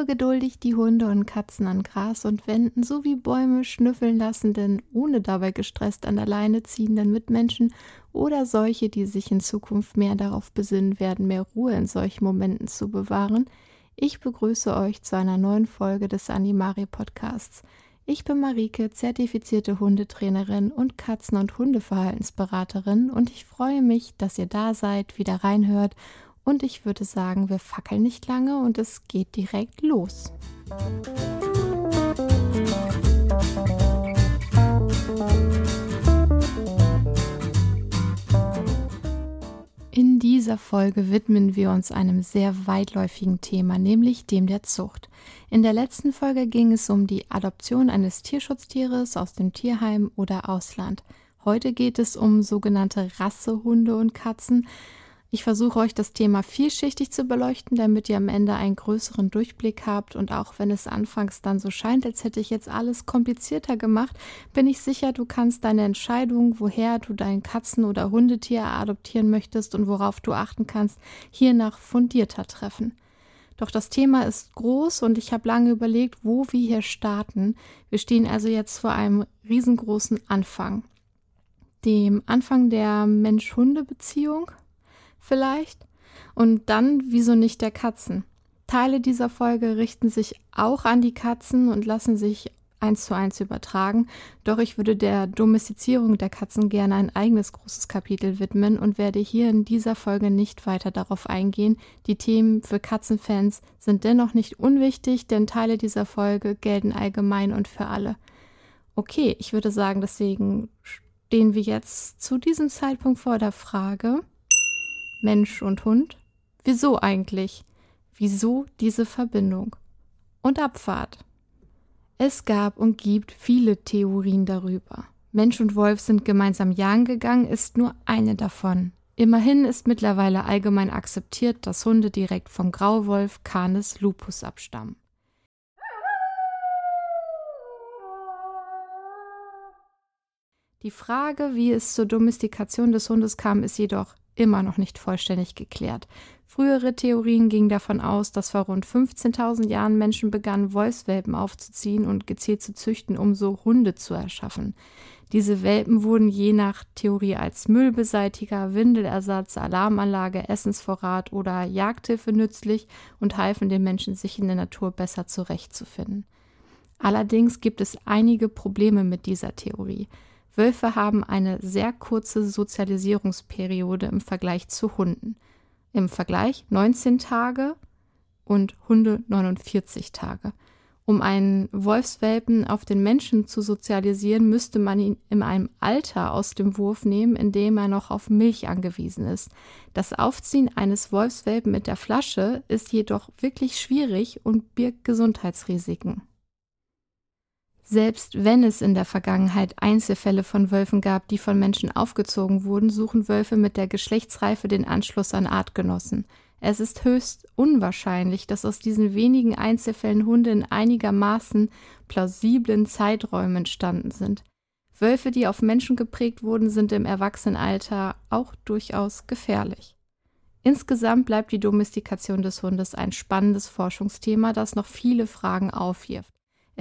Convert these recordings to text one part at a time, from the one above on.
Lebe geduldig die Hunde und Katzen an Gras und Wänden sowie Bäume schnüffeln lassenden, ohne dabei gestresst an der Leine ziehenden Mitmenschen oder solche, die sich in Zukunft mehr darauf besinnen werden, mehr Ruhe in solchen Momenten zu bewahren. Ich begrüße euch zu einer neuen Folge des Animari Podcasts. Ich bin Marike, zertifizierte Hundetrainerin und Katzen- und Hundeverhaltensberaterin und ich freue mich, dass ihr da seid, wieder reinhört und ich würde sagen, wir fackeln nicht lange und es geht direkt los. In dieser Folge widmen wir uns einem sehr weitläufigen Thema, nämlich dem der Zucht. In der letzten Folge ging es um die Adoption eines Tierschutztieres aus dem Tierheim oder Ausland. Heute geht es um sogenannte Rassehunde und Katzen, ich versuche euch das Thema vielschichtig zu beleuchten, damit ihr am Ende einen größeren Durchblick habt. Und auch wenn es anfangs dann so scheint, als hätte ich jetzt alles komplizierter gemacht, bin ich sicher, du kannst deine Entscheidung, woher du dein Katzen- oder Hundetier adoptieren möchtest und worauf du achten kannst, hiernach fundierter treffen. Doch das Thema ist groß und ich habe lange überlegt, wo wir hier starten. Wir stehen also jetzt vor einem riesengroßen Anfang. Dem Anfang der Mensch-Hunde-Beziehung vielleicht? Und dann, wieso nicht der Katzen? Teile dieser Folge richten sich auch an die Katzen und lassen sich eins zu eins übertragen, doch ich würde der Domestizierung der Katzen gerne ein eigenes großes Kapitel widmen und werde hier in dieser Folge nicht weiter darauf eingehen. Die Themen für Katzenfans sind dennoch nicht unwichtig, denn Teile dieser Folge gelten allgemein und für alle. Okay, ich würde sagen, deswegen stehen wir jetzt zu diesem Zeitpunkt vor der Frage, Mensch und Hund? Wieso eigentlich? Wieso diese Verbindung? Und Abfahrt. Es gab und gibt viele Theorien darüber. Mensch und Wolf sind gemeinsam jagen gegangen, ist nur eine davon. Immerhin ist mittlerweile allgemein akzeptiert, dass Hunde direkt vom Grauwolf Canis lupus abstammen. Die Frage, wie es zur Domestikation des Hundes kam, ist jedoch immer noch nicht vollständig geklärt. Frühere Theorien gingen davon aus, dass vor rund 15.000 Jahren Menschen begannen, Wolfswelpen aufzuziehen und gezielt zu züchten, um so Hunde zu erschaffen. Diese Welpen wurden je nach Theorie als Müllbeseitiger, Windelersatz, Alarmanlage, Essensvorrat oder Jagdhilfe nützlich und halfen den Menschen, sich in der Natur besser zurechtzufinden. Allerdings gibt es einige Probleme mit dieser Theorie. Wölfe haben eine sehr kurze Sozialisierungsperiode im Vergleich zu Hunden. Im Vergleich 19 Tage und Hunde 49 Tage. Um einen Wolfswelpen auf den Menschen zu sozialisieren, müsste man ihn in einem Alter aus dem Wurf nehmen, in dem er noch auf Milch angewiesen ist. Das Aufziehen eines Wolfswelpen mit der Flasche ist jedoch wirklich schwierig und birgt Gesundheitsrisiken. Selbst wenn es in der Vergangenheit Einzelfälle von Wölfen gab, die von Menschen aufgezogen wurden, suchen Wölfe mit der Geschlechtsreife den Anschluss an Artgenossen. Es ist höchst unwahrscheinlich, dass aus diesen wenigen Einzelfällen Hunde in einigermaßen plausiblen Zeiträumen entstanden sind. Wölfe, die auf Menschen geprägt wurden, sind im Erwachsenenalter auch durchaus gefährlich. Insgesamt bleibt die Domestikation des Hundes ein spannendes Forschungsthema, das noch viele Fragen aufwirft.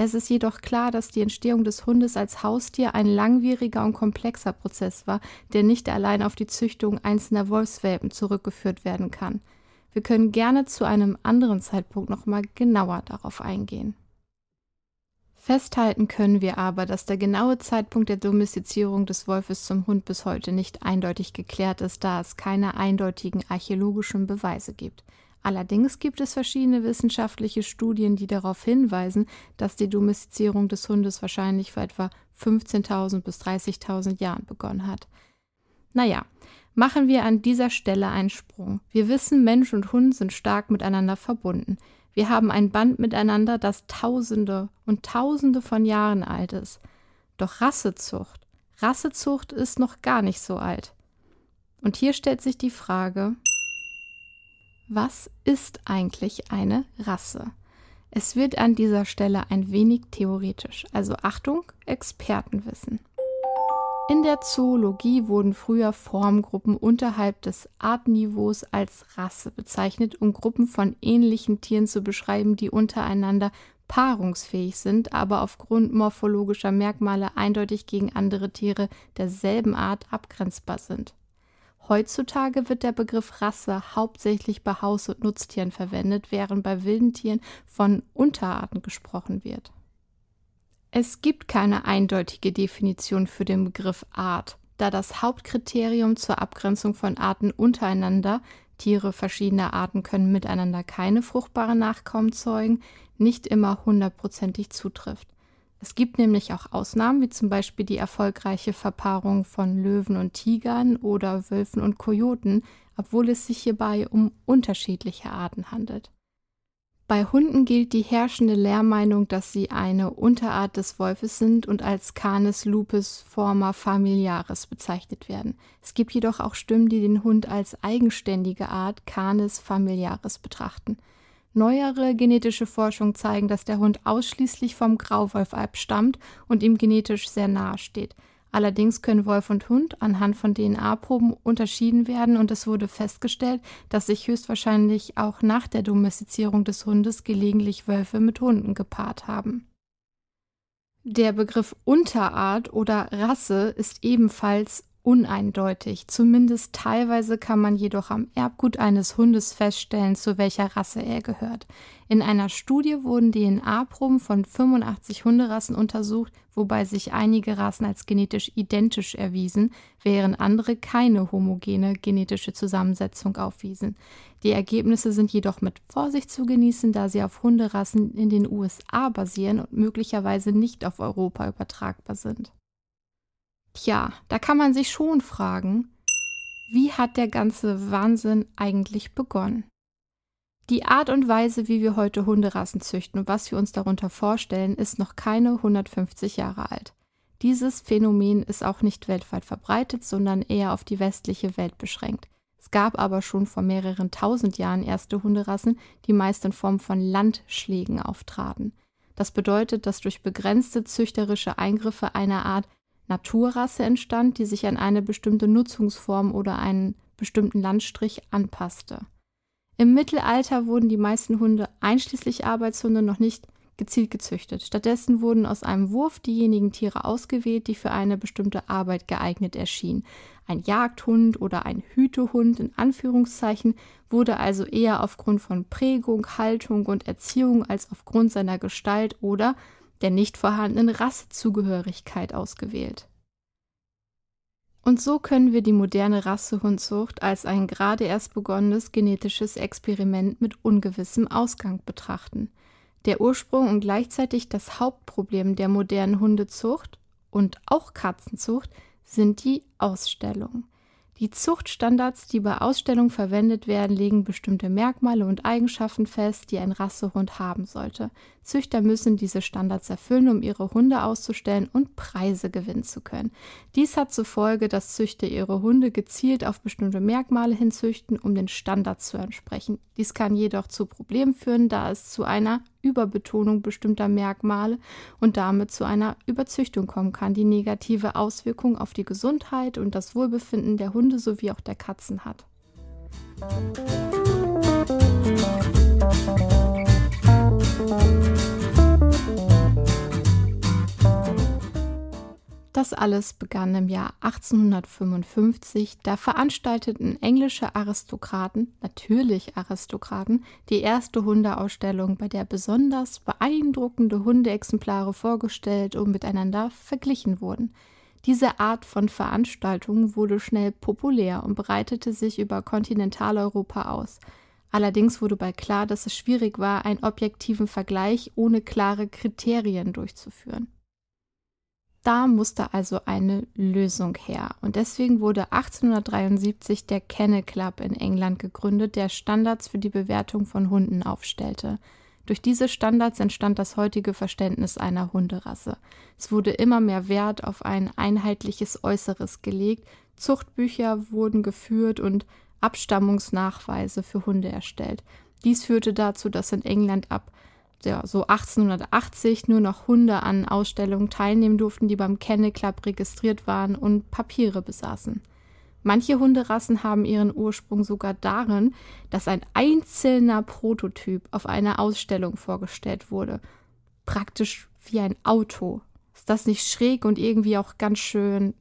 Es ist jedoch klar, dass die Entstehung des Hundes als Haustier ein langwieriger und komplexer Prozess war, der nicht allein auf die Züchtung einzelner Wolfswelpen zurückgeführt werden kann. Wir können gerne zu einem anderen Zeitpunkt nochmal genauer darauf eingehen. Festhalten können wir aber, dass der genaue Zeitpunkt der Domestizierung des Wolfes zum Hund bis heute nicht eindeutig geklärt ist, da es keine eindeutigen archäologischen Beweise gibt. Allerdings gibt es verschiedene wissenschaftliche Studien, die darauf hinweisen, dass die Domestizierung des Hundes wahrscheinlich vor etwa 15.000 bis 30.000 Jahren begonnen hat. Naja, machen wir an dieser Stelle einen Sprung. Wir wissen, Mensch und Hund sind stark miteinander verbunden. Wir haben ein Band miteinander, das Tausende und Tausende von Jahren alt ist. Doch Rassezucht, Rassezucht ist noch gar nicht so alt. Und hier stellt sich die Frage, was ist eigentlich eine Rasse? Es wird an dieser Stelle ein wenig theoretisch, also Achtung, Expertenwissen. In der Zoologie wurden früher Formgruppen unterhalb des Artniveaus als Rasse bezeichnet, um Gruppen von ähnlichen Tieren zu beschreiben, die untereinander paarungsfähig sind, aber aufgrund morphologischer Merkmale eindeutig gegen andere Tiere derselben Art abgrenzbar sind. Heutzutage wird der Begriff Rasse hauptsächlich bei Haus- und Nutztieren verwendet, während bei wilden Tieren von Unterarten gesprochen wird. Es gibt keine eindeutige Definition für den Begriff Art, da das Hauptkriterium zur Abgrenzung von Arten untereinander Tiere verschiedener Arten können miteinander keine fruchtbaren Nachkommen zeugen, nicht immer hundertprozentig zutrifft. Es gibt nämlich auch Ausnahmen, wie zum Beispiel die erfolgreiche Verpaarung von Löwen und Tigern oder Wölfen und Kojoten, obwohl es sich hierbei um unterschiedliche Arten handelt. Bei Hunden gilt die herrschende Lehrmeinung, dass sie eine Unterart des Wolfes sind und als Canis lupus forma familiaris bezeichnet werden. Es gibt jedoch auch Stimmen, die den Hund als eigenständige Art Canis familiaris betrachten. Neuere genetische Forschung zeigen, dass der Hund ausschließlich vom Grauwolf abstammt und ihm genetisch sehr nahe steht. Allerdings können Wolf und Hund anhand von DNA-Proben unterschieden werden und es wurde festgestellt, dass sich höchstwahrscheinlich auch nach der Domestizierung des Hundes gelegentlich Wölfe mit Hunden gepaart haben. Der Begriff Unterart oder Rasse ist ebenfalls uneindeutig. Zumindest teilweise kann man jedoch am Erbgut eines Hundes feststellen, zu welcher Rasse er gehört. In einer Studie wurden DNA-Proben von 85 Hunderassen untersucht, wobei sich einige Rassen als genetisch identisch erwiesen, während andere keine homogene genetische Zusammensetzung aufwiesen. Die Ergebnisse sind jedoch mit Vorsicht zu genießen, da sie auf Hunderassen in den USA basieren und möglicherweise nicht auf Europa übertragbar sind. Tja, da kann man sich schon fragen, wie hat der ganze Wahnsinn eigentlich begonnen? Die Art und Weise, wie wir heute Hunderassen züchten und was wir uns darunter vorstellen, ist noch keine 150 Jahre alt. Dieses Phänomen ist auch nicht weltweit verbreitet, sondern eher auf die westliche Welt beschränkt. Es gab aber schon vor mehreren tausend Jahren erste Hunderassen, die meist in Form von Landschlägen auftraten. Das bedeutet, dass durch begrenzte züchterische Eingriffe einer Art Naturrasse entstand, die sich an eine bestimmte Nutzungsform oder einen bestimmten Landstrich anpasste. Im Mittelalter wurden die meisten Hunde, einschließlich Arbeitshunde, noch nicht gezielt gezüchtet. Stattdessen wurden aus einem Wurf diejenigen Tiere ausgewählt, die für eine bestimmte Arbeit geeignet erschienen. Ein Jagdhund oder ein Hütehund in Anführungszeichen wurde also eher aufgrund von Prägung, Haltung und Erziehung als aufgrund seiner Gestalt oder der nicht vorhandenen Rassezugehörigkeit ausgewählt. Und so können wir die moderne Rassehundzucht als ein gerade erst begonnenes genetisches Experiment mit ungewissem Ausgang betrachten. Der Ursprung und gleichzeitig das Hauptproblem der modernen Hundezucht und auch Katzenzucht sind die Ausstellung. Die Zuchtstandards, die bei Ausstellungen verwendet werden, legen bestimmte Merkmale und Eigenschaften fest, die ein Rassehund haben sollte. Züchter müssen diese Standards erfüllen, um ihre Hunde auszustellen und Preise gewinnen zu können. Dies hat zur Folge, dass Züchter ihre Hunde gezielt auf bestimmte Merkmale hinzüchten, um den Standards zu entsprechen. Dies kann jedoch zu Problemen führen, da es zu einer Überbetonung bestimmter Merkmale und damit zu einer Überzüchtung kommen kann, die negative Auswirkungen auf die Gesundheit und das Wohlbefinden der Hunde sowie auch der Katzen hat. Das alles begann im Jahr 1855. Da veranstalteten englische Aristokraten, natürlich Aristokraten, die erste Hundeausstellung, bei der besonders beeindruckende Hundeexemplare vorgestellt und miteinander verglichen wurden. Diese Art von Veranstaltung wurde schnell populär und breitete sich über Kontinentaleuropa aus. Allerdings wurde bald klar, dass es schwierig war, einen objektiven Vergleich ohne klare Kriterien durchzuführen. Da musste also eine Lösung her. Und deswegen wurde 1873 der Kennel Club in England gegründet, der Standards für die Bewertung von Hunden aufstellte. Durch diese Standards entstand das heutige Verständnis einer Hunderasse. Es wurde immer mehr Wert auf ein einheitliches Äußeres gelegt, Zuchtbücher wurden geführt und Abstammungsnachweise für Hunde erstellt. Dies führte dazu, dass in England ab ja, so 1880 nur noch Hunde an Ausstellungen teilnehmen durften, die beim Kennel Club registriert waren und Papiere besaßen. Manche Hunderassen haben ihren Ursprung sogar darin, dass ein einzelner Prototyp auf einer Ausstellung vorgestellt wurde. Praktisch wie ein Auto. Ist das nicht schräg und irgendwie auch ganz schön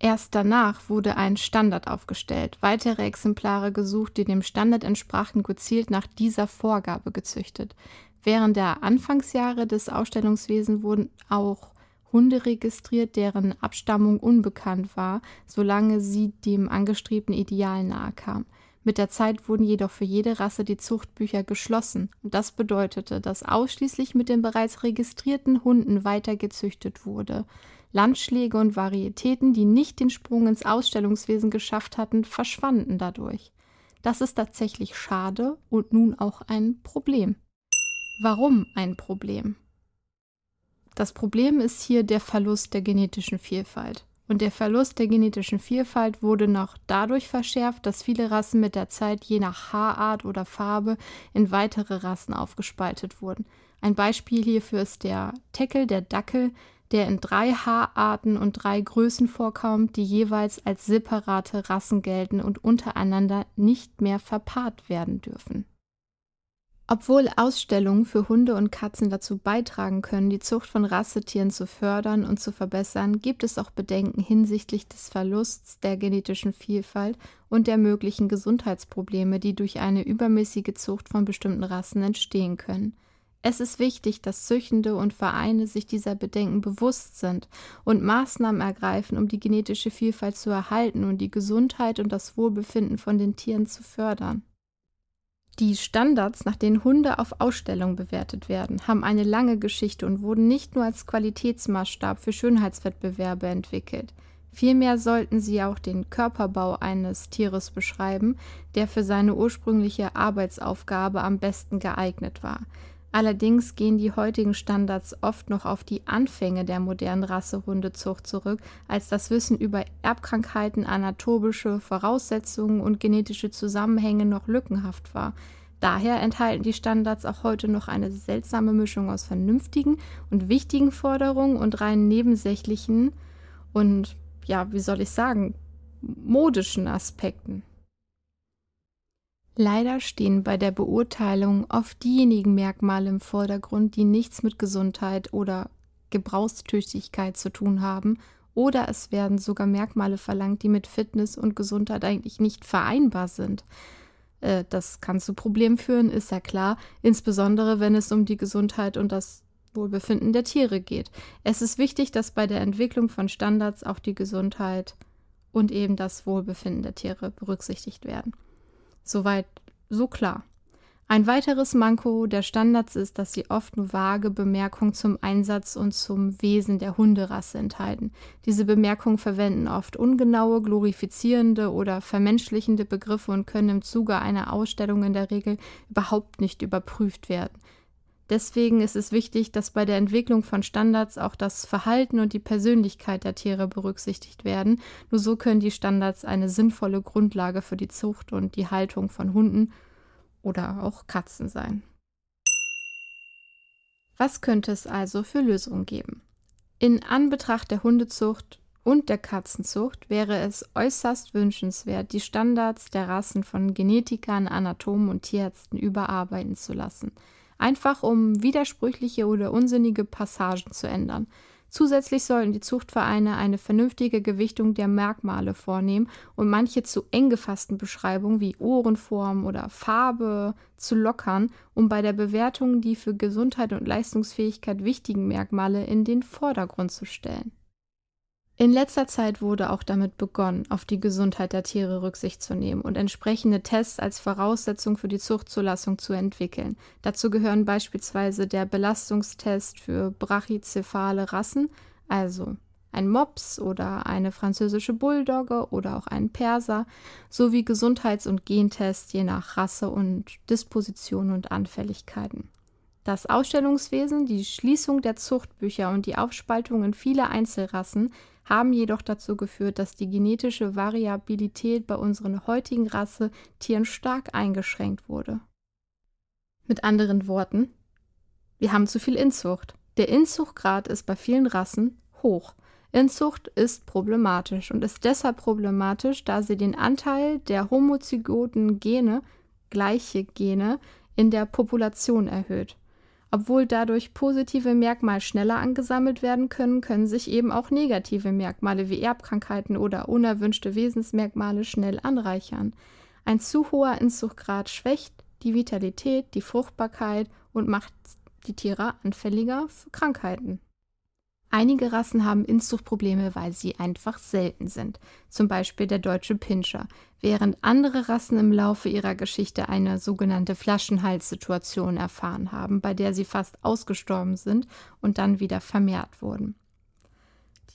Erst danach wurde ein Standard aufgestellt, weitere Exemplare gesucht, die dem Standard entsprachen, gezielt nach dieser Vorgabe gezüchtet. Während der Anfangsjahre des Ausstellungswesens wurden auch Hunde registriert, deren Abstammung unbekannt war, solange sie dem angestrebten Ideal nahe kam. Mit der Zeit wurden jedoch für jede Rasse die Zuchtbücher geschlossen, und das bedeutete, dass ausschließlich mit den bereits registrierten Hunden weitergezüchtet wurde. Landschläge und Varietäten, die nicht den Sprung ins Ausstellungswesen geschafft hatten, verschwanden dadurch. Das ist tatsächlich schade und nun auch ein Problem. Warum ein Problem? Das Problem ist hier der Verlust der genetischen Vielfalt. Und der Verlust der genetischen Vielfalt wurde noch dadurch verschärft, dass viele Rassen mit der Zeit je nach Haarart oder Farbe in weitere Rassen aufgespaltet wurden. Ein Beispiel hierfür ist der Teckel, der Dackel, der in drei Haararten und drei Größen vorkommt, die jeweils als separate Rassen gelten und untereinander nicht mehr verpaart werden dürfen. Obwohl Ausstellungen für Hunde und Katzen dazu beitragen können, die Zucht von Rassetieren zu fördern und zu verbessern, gibt es auch Bedenken hinsichtlich des Verlusts der genetischen Vielfalt und der möglichen Gesundheitsprobleme, die durch eine übermäßige Zucht von bestimmten Rassen entstehen können. Es ist wichtig, dass Züchtende und Vereine sich dieser Bedenken bewusst sind und Maßnahmen ergreifen, um die genetische Vielfalt zu erhalten und die Gesundheit und das Wohlbefinden von den Tieren zu fördern. Die Standards, nach denen Hunde auf Ausstellungen bewertet werden, haben eine lange Geschichte und wurden nicht nur als Qualitätsmaßstab für Schönheitswettbewerbe entwickelt. Vielmehr sollten sie auch den Körperbau eines Tieres beschreiben, der für seine ursprüngliche Arbeitsaufgabe am besten geeignet war. Allerdings gehen die heutigen Standards oft noch auf die Anfänge der modernen Rassehundezucht zurück, als das Wissen über Erbkrankheiten, anatomische Voraussetzungen und genetische Zusammenhänge noch lückenhaft war. Daher enthalten die Standards auch heute noch eine seltsame Mischung aus vernünftigen und wichtigen Forderungen und rein nebensächlichen und, ja, wie soll ich sagen, modischen Aspekten. Leider stehen bei der Beurteilung oft diejenigen Merkmale im Vordergrund, die nichts mit Gesundheit oder Gebrauchstüchtigkeit zu tun haben, oder es werden sogar Merkmale verlangt, die mit Fitness und Gesundheit eigentlich nicht vereinbar sind. Äh, das kann zu Problemen führen, ist ja klar, insbesondere wenn es um die Gesundheit und das Wohlbefinden der Tiere geht. Es ist wichtig, dass bei der Entwicklung von Standards auch die Gesundheit und eben das Wohlbefinden der Tiere berücksichtigt werden. Soweit so klar. Ein weiteres Manko der Standards ist, dass sie oft nur vage Bemerkungen zum Einsatz und zum Wesen der Hunderasse enthalten. Diese Bemerkungen verwenden oft ungenaue, glorifizierende oder vermenschlichende Begriffe und können im Zuge einer Ausstellung in der Regel überhaupt nicht überprüft werden. Deswegen ist es wichtig, dass bei der Entwicklung von Standards auch das Verhalten und die Persönlichkeit der Tiere berücksichtigt werden. Nur so können die Standards eine sinnvolle Grundlage für die Zucht und die Haltung von Hunden oder auch Katzen sein. Was könnte es also für Lösungen geben? In Anbetracht der Hundezucht und der Katzenzucht wäre es äußerst wünschenswert, die Standards der Rassen von Genetikern, Anatomen und Tierärzten überarbeiten zu lassen – einfach um widersprüchliche oder unsinnige Passagen zu ändern. Zusätzlich sollten die Zuchtvereine eine vernünftige Gewichtung der Merkmale vornehmen und manche zu eng gefassten Beschreibungen wie Ohrenform oder Farbe zu lockern, um bei der Bewertung die für Gesundheit und Leistungsfähigkeit wichtigen Merkmale in den Vordergrund zu stellen. In letzter Zeit wurde auch damit begonnen, auf die Gesundheit der Tiere Rücksicht zu nehmen und entsprechende Tests als Voraussetzung für die Zuchtzulassung zu entwickeln. Dazu gehören beispielsweise der Belastungstest für brachycephale Rassen, also ein Mops oder eine französische Bulldogge oder auch ein Perser, sowie Gesundheits- und Gentests je nach Rasse und Disposition und Anfälligkeiten. Das Ausstellungswesen, die Schließung der Zuchtbücher und die Aufspaltung in viele Einzelrassen haben jedoch dazu geführt, dass die genetische Variabilität bei unseren heutigen Rassetieren stark eingeschränkt wurde. Mit anderen Worten, wir haben zu viel Inzucht. Der Inzuchtgrad ist bei vielen Rassen hoch. Inzucht ist problematisch und ist deshalb problematisch, da sie den Anteil der homozygoten Gene, gleiche Gene, in der Population erhöht. Obwohl dadurch positive Merkmale schneller angesammelt werden können, können sich eben auch negative Merkmale wie Erbkrankheiten oder unerwünschte Wesensmerkmale schnell anreichern. Ein zu hoher Inzuchtgrad schwächt die Vitalität, die Fruchtbarkeit und macht die Tiere anfälliger für Krankheiten. Einige Rassen haben Inzuchtprobleme, weil sie einfach selten sind, zum Beispiel der deutsche Pinscher, während andere Rassen im Laufe ihrer Geschichte eine sogenannte Flaschenhalssituation erfahren haben, bei der sie fast ausgestorben sind und dann wieder vermehrt wurden.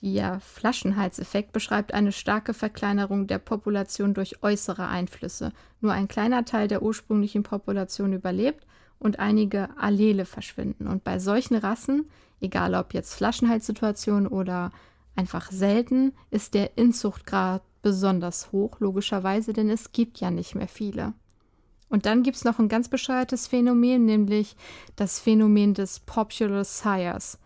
Der Flaschenhalseffekt beschreibt eine starke Verkleinerung der Population durch äußere Einflüsse. Nur ein kleiner Teil der ursprünglichen Population überlebt und einige Allele verschwinden. Und bei solchen Rassen egal ob jetzt Flaschenhalssituation oder einfach selten, ist der Inzuchtgrad besonders hoch, logischerweise, denn es gibt ja nicht mehr viele. Und dann gibt es noch ein ganz bescheuertes Phänomen, nämlich das Phänomen des Popular Sires.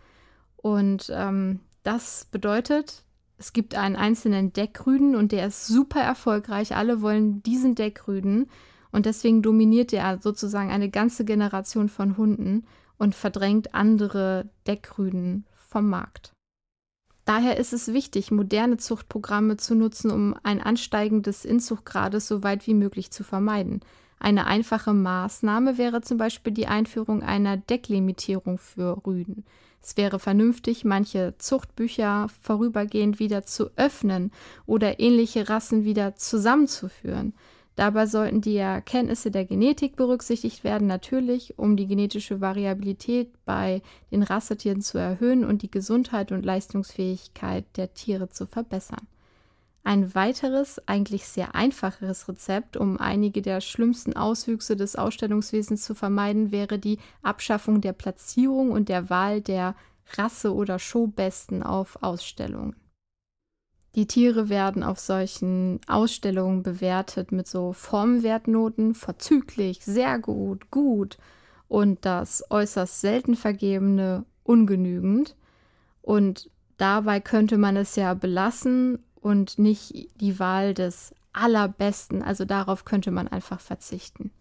Und ähm, das bedeutet, es gibt einen einzelnen Deckrüden und der ist super erfolgreich. Alle wollen diesen Deckrüden und deswegen dominiert er sozusagen eine ganze Generation von Hunden und verdrängt andere Deckrüden vom Markt. Daher ist es wichtig, moderne Zuchtprogramme zu nutzen, um ein Ansteigen des Inzuchtgrades so weit wie möglich zu vermeiden. Eine einfache Maßnahme wäre zum Beispiel die Einführung einer Decklimitierung für Rüden. Es wäre vernünftig, manche Zuchtbücher vorübergehend wieder zu öffnen oder ähnliche Rassen wieder zusammenzuführen. Dabei sollten die Erkenntnisse der Genetik berücksichtigt werden, natürlich, um die genetische Variabilität bei den Rassetieren zu erhöhen und die Gesundheit und Leistungsfähigkeit der Tiere zu verbessern. Ein weiteres, eigentlich sehr einfacheres Rezept, um einige der schlimmsten Auswüchse des Ausstellungswesens zu vermeiden, wäre die Abschaffung der Platzierung und der Wahl der Rasse- oder Showbesten auf Ausstellungen. Die Tiere werden auf solchen Ausstellungen bewertet mit so Formwertnoten, vorzüglich, sehr gut, gut und das äußerst selten vergebene ungenügend. Und dabei könnte man es ja belassen und nicht die Wahl des allerbesten, also darauf könnte man einfach verzichten.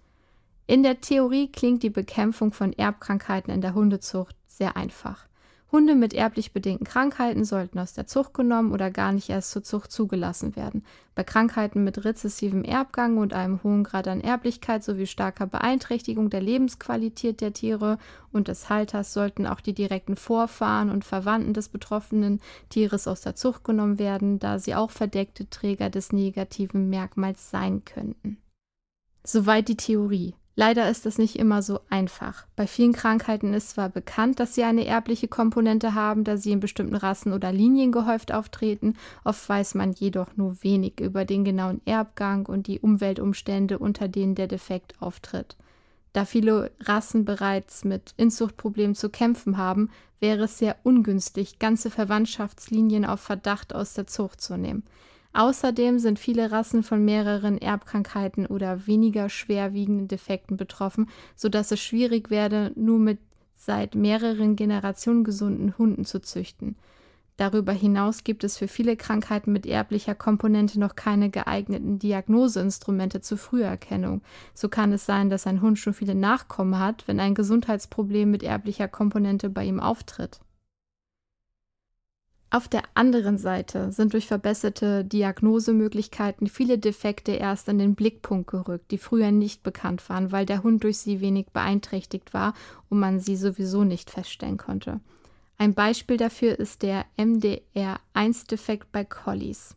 In der Theorie klingt die Bekämpfung von Erbkrankheiten in der Hundezucht sehr einfach. Hunde mit erblich bedingten Krankheiten sollten aus der Zucht genommen oder gar nicht erst zur Zucht zugelassen werden. Bei Krankheiten mit rezessivem Erbgang und einem hohen Grad an Erblichkeit sowie starker Beeinträchtigung der Lebensqualität der Tiere und des Halters sollten auch die direkten Vorfahren und Verwandten des betroffenen Tieres aus der Zucht genommen werden, da sie auch verdeckte Träger des negativen Merkmals sein könnten. Soweit die Theorie. Leider ist es nicht immer so einfach. Bei vielen Krankheiten ist zwar bekannt, dass sie eine erbliche Komponente haben, da sie in bestimmten Rassen oder Linien gehäuft auftreten, oft weiß man jedoch nur wenig über den genauen Erbgang und die Umweltumstände, unter denen der Defekt auftritt. Da viele Rassen bereits mit Inzuchtproblemen zu kämpfen haben, wäre es sehr ungünstig, ganze Verwandtschaftslinien auf Verdacht aus der Zucht zu nehmen. Außerdem sind viele Rassen von mehreren Erbkrankheiten oder weniger schwerwiegenden Defekten betroffen, sodass es schwierig werde, nur mit seit mehreren Generationen gesunden Hunden zu züchten. Darüber hinaus gibt es für viele Krankheiten mit erblicher Komponente noch keine geeigneten Diagnoseinstrumente zur Früherkennung. So kann es sein, dass ein Hund schon viele Nachkommen hat, wenn ein Gesundheitsproblem mit erblicher Komponente bei ihm auftritt. Auf der anderen Seite sind durch verbesserte Diagnosemöglichkeiten viele Defekte erst in den Blickpunkt gerückt, die früher nicht bekannt waren, weil der Hund durch sie wenig beeinträchtigt war und man sie sowieso nicht feststellen konnte. Ein Beispiel dafür ist der MDR1-Defekt bei Collies.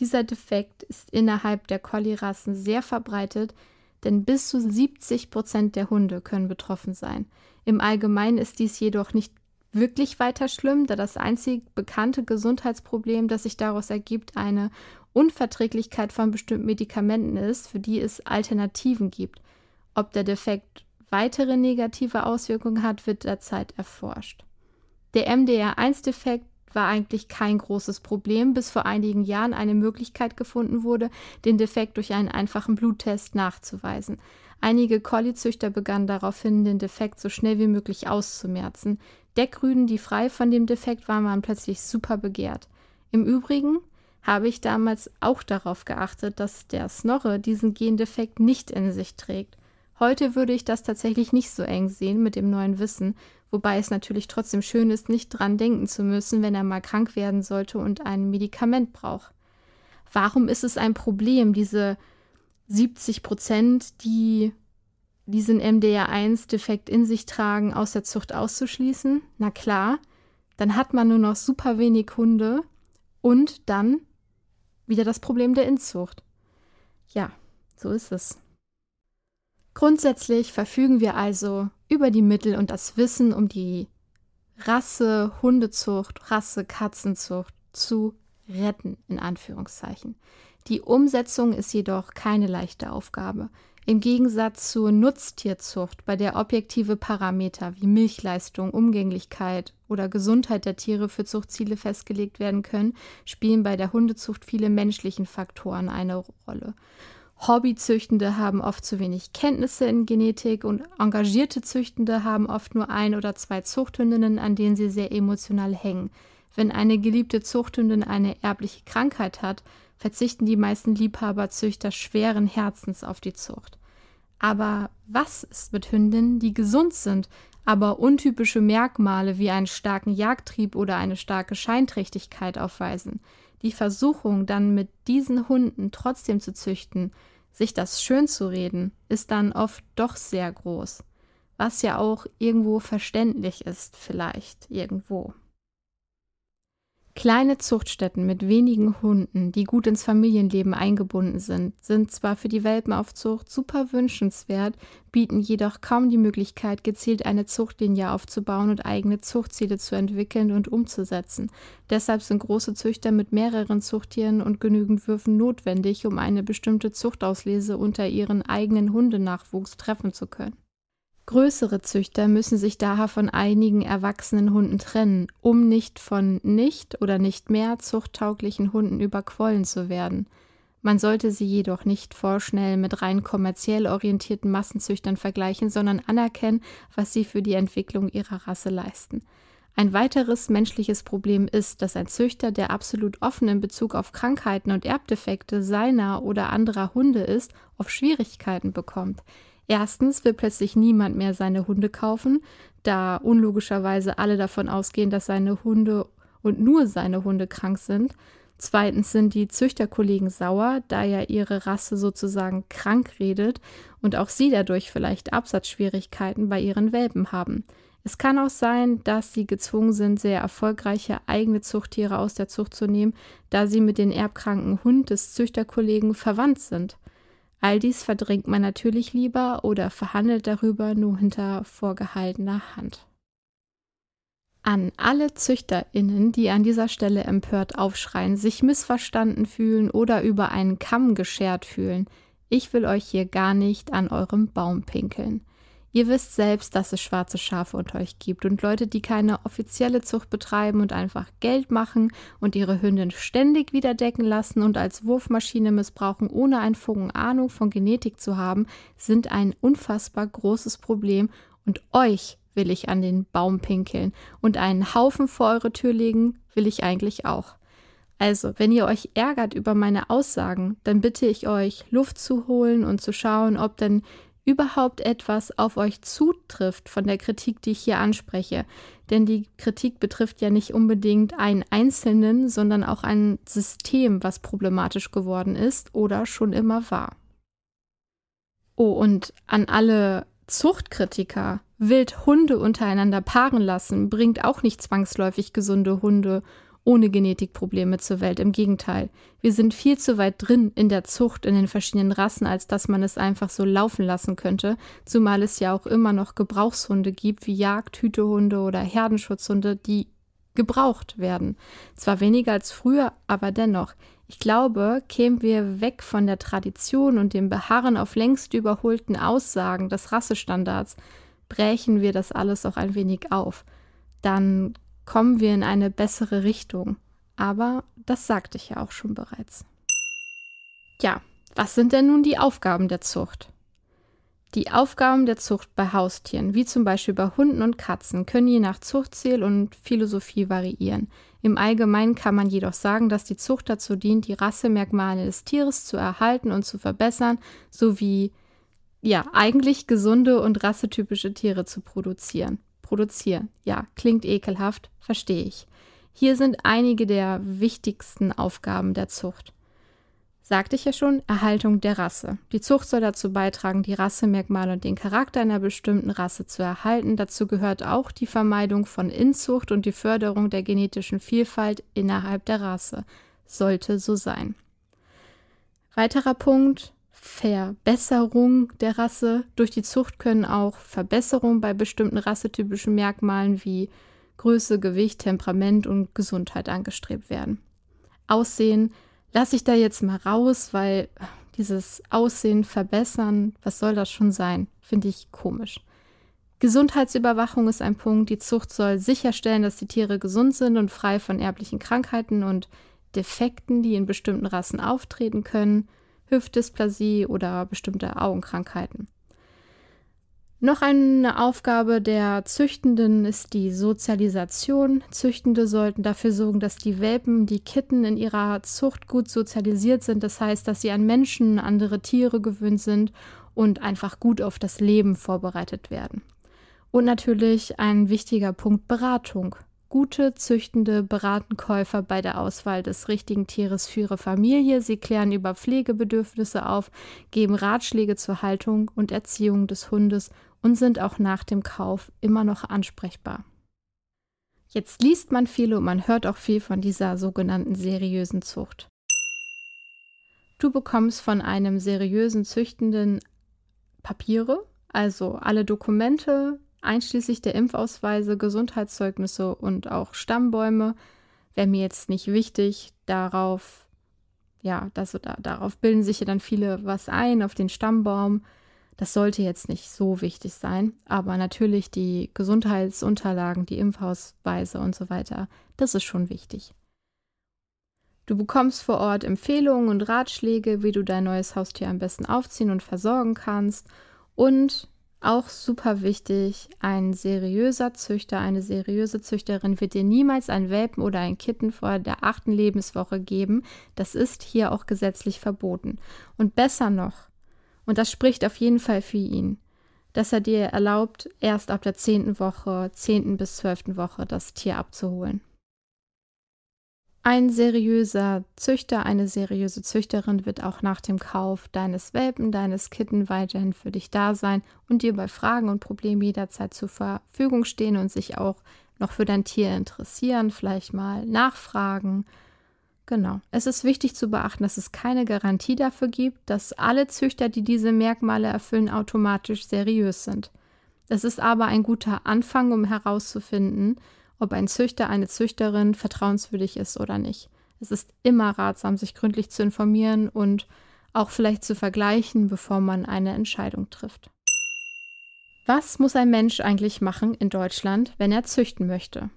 Dieser Defekt ist innerhalb der Collie-Rassen sehr verbreitet, denn bis zu 70 Prozent der Hunde können betroffen sein. Im Allgemeinen ist dies jedoch nicht wirklich weiter schlimm, da das einzig bekannte Gesundheitsproblem, das sich daraus ergibt, eine Unverträglichkeit von bestimmten Medikamenten ist, für die es Alternativen gibt. Ob der Defekt weitere negative Auswirkungen hat, wird derzeit erforscht. Der MDR1-Defekt war eigentlich kein großes Problem, bis vor einigen Jahren eine Möglichkeit gefunden wurde, den Defekt durch einen einfachen Bluttest nachzuweisen. Einige Collie-Züchter begannen daraufhin, den Defekt so schnell wie möglich auszumerzen. Deckrüden, die frei von dem Defekt waren, waren plötzlich super begehrt. Im Übrigen habe ich damals auch darauf geachtet, dass der Snorre diesen Gendefekt nicht in sich trägt. Heute würde ich das tatsächlich nicht so eng sehen mit dem neuen Wissen, wobei es natürlich trotzdem schön ist, nicht dran denken zu müssen, wenn er mal krank werden sollte und ein Medikament braucht. Warum ist es ein Problem, diese 70 Prozent, die diesen MDR1-Defekt in sich tragen, aus der Zucht auszuschließen? Na klar, dann hat man nur noch super wenig Hunde und dann wieder das Problem der Inzucht. Ja, so ist es. Grundsätzlich verfügen wir also über die Mittel und das Wissen, um die Rasse Hundezucht, Rasse Katzenzucht zu retten, in Anführungszeichen. Die Umsetzung ist jedoch keine leichte Aufgabe. Im Gegensatz zur Nutztierzucht, bei der objektive Parameter wie Milchleistung, Umgänglichkeit oder Gesundheit der Tiere für Zuchtziele festgelegt werden können, spielen bei der Hundezucht viele menschliche Faktoren eine Rolle. Hobbyzüchtende haben oft zu wenig Kenntnisse in Genetik und engagierte Züchtende haben oft nur ein oder zwei Zuchthündinnen, an denen sie sehr emotional hängen. Wenn eine geliebte Zuchthündin eine erbliche Krankheit hat, verzichten die meisten Liebhaberzüchter schweren Herzens auf die Zucht. Aber was ist mit Hündinnen, die gesund sind, aber untypische Merkmale wie einen starken Jagdtrieb oder eine starke Scheinträchtigkeit aufweisen? Die Versuchung, dann mit diesen Hunden trotzdem zu züchten, sich das schön zu reden, ist dann oft doch sehr groß. Was ja auch irgendwo verständlich ist, vielleicht irgendwo. Kleine Zuchtstätten mit wenigen Hunden, die gut ins Familienleben eingebunden sind, sind zwar für die Welpenaufzucht super wünschenswert, bieten jedoch kaum die Möglichkeit, gezielt eine Zuchtlinie aufzubauen und eigene Zuchtziele zu entwickeln und umzusetzen. Deshalb sind große Züchter mit mehreren Zuchttieren und genügend Würfen notwendig, um eine bestimmte Zuchtauslese unter ihren eigenen Hundenachwuchs treffen zu können. Größere Züchter müssen sich daher von einigen erwachsenen Hunden trennen, um nicht von nicht oder nicht mehr zuchttauglichen Hunden überquollen zu werden. Man sollte sie jedoch nicht vorschnell mit rein kommerziell orientierten Massenzüchtern vergleichen, sondern anerkennen, was sie für die Entwicklung ihrer Rasse leisten. Ein weiteres menschliches Problem ist, dass ein Züchter, der absolut offen in Bezug auf Krankheiten und Erbdefekte seiner oder anderer Hunde ist, auf Schwierigkeiten bekommt. Erstens will plötzlich niemand mehr seine Hunde kaufen, da unlogischerweise alle davon ausgehen, dass seine Hunde und nur seine Hunde krank sind. Zweitens sind die Züchterkollegen sauer, da ja ihre Rasse sozusagen krank redet und auch sie dadurch vielleicht Absatzschwierigkeiten bei ihren Welpen haben. Es kann auch sein, dass sie gezwungen sind, sehr erfolgreiche eigene Zuchttiere aus der Zucht zu nehmen, da sie mit dem erbkranken Hund des Züchterkollegen verwandt sind. All dies verdrängt man natürlich lieber oder verhandelt darüber nur hinter vorgehaltener Hand. An alle ZüchterInnen, die an dieser Stelle empört aufschreien, sich missverstanden fühlen oder über einen Kamm geschert fühlen, ich will euch hier gar nicht an eurem Baum pinkeln. Ihr wisst selbst, dass es schwarze Schafe unter euch gibt und Leute, die keine offizielle Zucht betreiben und einfach Geld machen und ihre Hündin ständig wieder decken lassen und als Wurfmaschine missbrauchen, ohne einen Funken Ahnung von Genetik zu haben, sind ein unfassbar großes Problem und euch will ich an den Baum pinkeln und einen Haufen vor eure Tür legen will ich eigentlich auch. Also, wenn ihr euch ärgert über meine Aussagen, dann bitte ich euch, Luft zu holen und zu schauen, ob denn überhaupt etwas auf euch zutrifft von der Kritik, die ich hier anspreche. Denn die Kritik betrifft ja nicht unbedingt einen Einzelnen, sondern auch ein System, was problematisch geworden ist oder schon immer war. Oh, und an alle Zuchtkritiker, wild Hunde untereinander paaren lassen, bringt auch nicht zwangsläufig gesunde Hunde ohne Genetikprobleme zur Welt. Im Gegenteil, wir sind viel zu weit drin in der Zucht in den verschiedenen Rassen, als dass man es einfach so laufen lassen könnte, zumal es ja auch immer noch Gebrauchshunde gibt, wie Jagd, Hütehunde oder Herdenschutzhunde, die gebraucht werden. Zwar weniger als früher, aber dennoch. Ich glaube, kämen wir weg von der Tradition und dem Beharren auf längst überholten Aussagen des Rassestandards, brechen wir das alles auch ein wenig auf. Dann kommen wir in eine bessere Richtung. Aber das sagte ich ja auch schon bereits. Ja, was sind denn nun die Aufgaben der Zucht? Die Aufgaben der Zucht bei Haustieren, wie zum Beispiel bei Hunden und Katzen, können je nach Zuchtziel und Philosophie variieren. Im Allgemeinen kann man jedoch sagen, dass die Zucht dazu dient, die Rassemerkmale des Tieres zu erhalten und zu verbessern, sowie ja, eigentlich gesunde und rassetypische Tiere zu produzieren. Produzieren, ja, klingt ekelhaft, verstehe ich. Hier sind einige der wichtigsten Aufgaben der Zucht. Sagte ich ja schon, Erhaltung der Rasse. Die Zucht soll dazu beitragen, die Rassemerkmale und den Charakter einer bestimmten Rasse zu erhalten. Dazu gehört auch die Vermeidung von Inzucht und die Förderung der genetischen Vielfalt innerhalb der Rasse. Sollte so sein. Weiterer Punkt, Verbesserung der Rasse. Durch die Zucht können auch Verbesserungen bei bestimmten rassetypischen Merkmalen wie Größe, Gewicht, Temperament und Gesundheit angestrebt werden. Aussehen lasse ich da jetzt mal raus, weil dieses Aussehen verbessern, was soll das schon sein? Finde ich komisch. Gesundheitsüberwachung ist ein Punkt. Die Zucht soll sicherstellen, dass die Tiere gesund sind und frei von erblichen Krankheiten und Defekten, die in bestimmten Rassen auftreten können, Hüftdysplasie oder bestimmte Augenkrankheiten. Noch eine Aufgabe der Züchtenden ist die Sozialisation. Züchtende sollten dafür sorgen, dass die Welpen, die Kitten in ihrer Zucht gut sozialisiert sind. Das heißt, dass sie an Menschen, andere Tiere gewöhnt sind und einfach gut auf das Leben vorbereitet werden. Und natürlich ein wichtiger Punkt Beratung. Gute Züchtende beraten Käufer bei der Auswahl des richtigen Tieres für ihre Familie. Sie klären über Pflegebedürfnisse auf, geben Ratschläge zur Haltung und Erziehung des Hundes und sind auch nach dem Kauf immer noch ansprechbar. Jetzt liest man viel und man hört auch viel von dieser sogenannten seriösen Zucht. Du bekommst von einem seriösen Züchtenden Papiere, also alle Dokumente, einschließlich der Impfausweise, Gesundheitszeugnisse und auch Stammbäume. Wäre mir jetzt nicht wichtig, darauf, ja, das, da, darauf bilden sich ja dann viele was ein, auf den Stammbaum. Das sollte jetzt nicht so wichtig sein, aber natürlich die Gesundheitsunterlagen, die Impfausweise und so weiter, das ist schon wichtig. Du bekommst vor Ort Empfehlungen und Ratschläge, wie du dein neues Haustier am besten aufziehen und versorgen kannst und auch super wichtig, ein seriöser Züchter, eine seriöse Züchterin wird dir niemals ein Welpen oder ein Kitten vor der achten Lebenswoche geben. Das ist hier auch gesetzlich verboten. Und besser noch, und das spricht auf jeden Fall für ihn, dass er dir erlaubt, erst ab der zehnten Woche, zehnten bis zwölften Woche das Tier abzuholen. Ein seriöser Züchter, eine seriöse Züchterin wird auch nach dem Kauf deines Welpen, deines Kitten weiterhin für dich da sein und dir bei Fragen und Problemen jederzeit zur Verfügung stehen und sich auch noch für dein Tier interessieren, vielleicht mal nachfragen. Genau. Es ist wichtig zu beachten, dass es keine Garantie dafür gibt, dass alle Züchter, die diese Merkmale erfüllen, automatisch seriös sind. Es ist aber ein guter Anfang, um herauszufinden, ob ein Züchter, eine Züchterin vertrauenswürdig ist oder nicht. Es ist immer ratsam, sich gründlich zu informieren und auch vielleicht zu vergleichen, bevor man eine Entscheidung trifft. Was muss ein Mensch eigentlich machen in Deutschland, wenn er züchten möchte?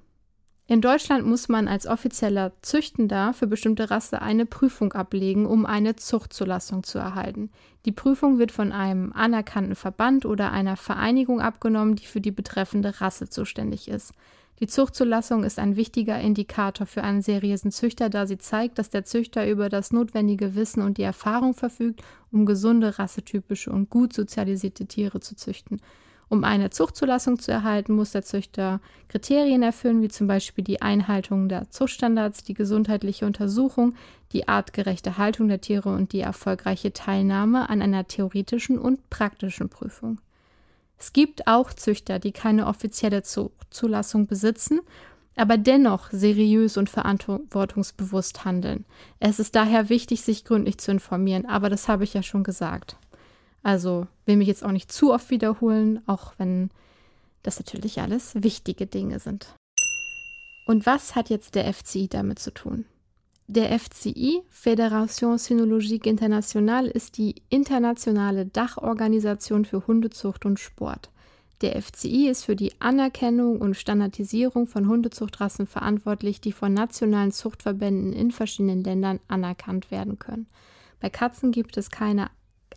In Deutschland muss man als offizieller Züchtender für bestimmte Rasse eine Prüfung ablegen, um eine Zuchtzulassung zu erhalten. Die Prüfung wird von einem anerkannten Verband oder einer Vereinigung abgenommen, die für die betreffende Rasse zuständig ist. Die Zuchtzulassung ist ein wichtiger Indikator für einen seriösen Züchter, da sie zeigt, dass der Züchter über das notwendige Wissen und die Erfahrung verfügt, um gesunde, rassetypische und gut sozialisierte Tiere zu züchten. Um eine Zuchtzulassung zu erhalten, muss der Züchter Kriterien erfüllen, wie zum Beispiel die Einhaltung der Zuchtstandards, die gesundheitliche Untersuchung, die artgerechte Haltung der Tiere und die erfolgreiche Teilnahme an einer theoretischen und praktischen Prüfung. Es gibt auch Züchter, die keine offizielle Zulassung besitzen, aber dennoch seriös und verantwortungsbewusst handeln. Es ist daher wichtig, sich gründlich zu informieren, aber das habe ich ja schon gesagt. Also will mich jetzt auch nicht zu oft wiederholen, auch wenn das natürlich alles wichtige Dinge sind. Und was hat jetzt der FCI damit zu tun? Der FCI, Fédération Cynologique Internationale, ist die internationale Dachorganisation für Hundezucht und Sport. Der FCI ist für die Anerkennung und Standardisierung von Hundezuchtrassen verantwortlich, die von nationalen Zuchtverbänden in verschiedenen Ländern anerkannt werden können. Bei Katzen gibt es keine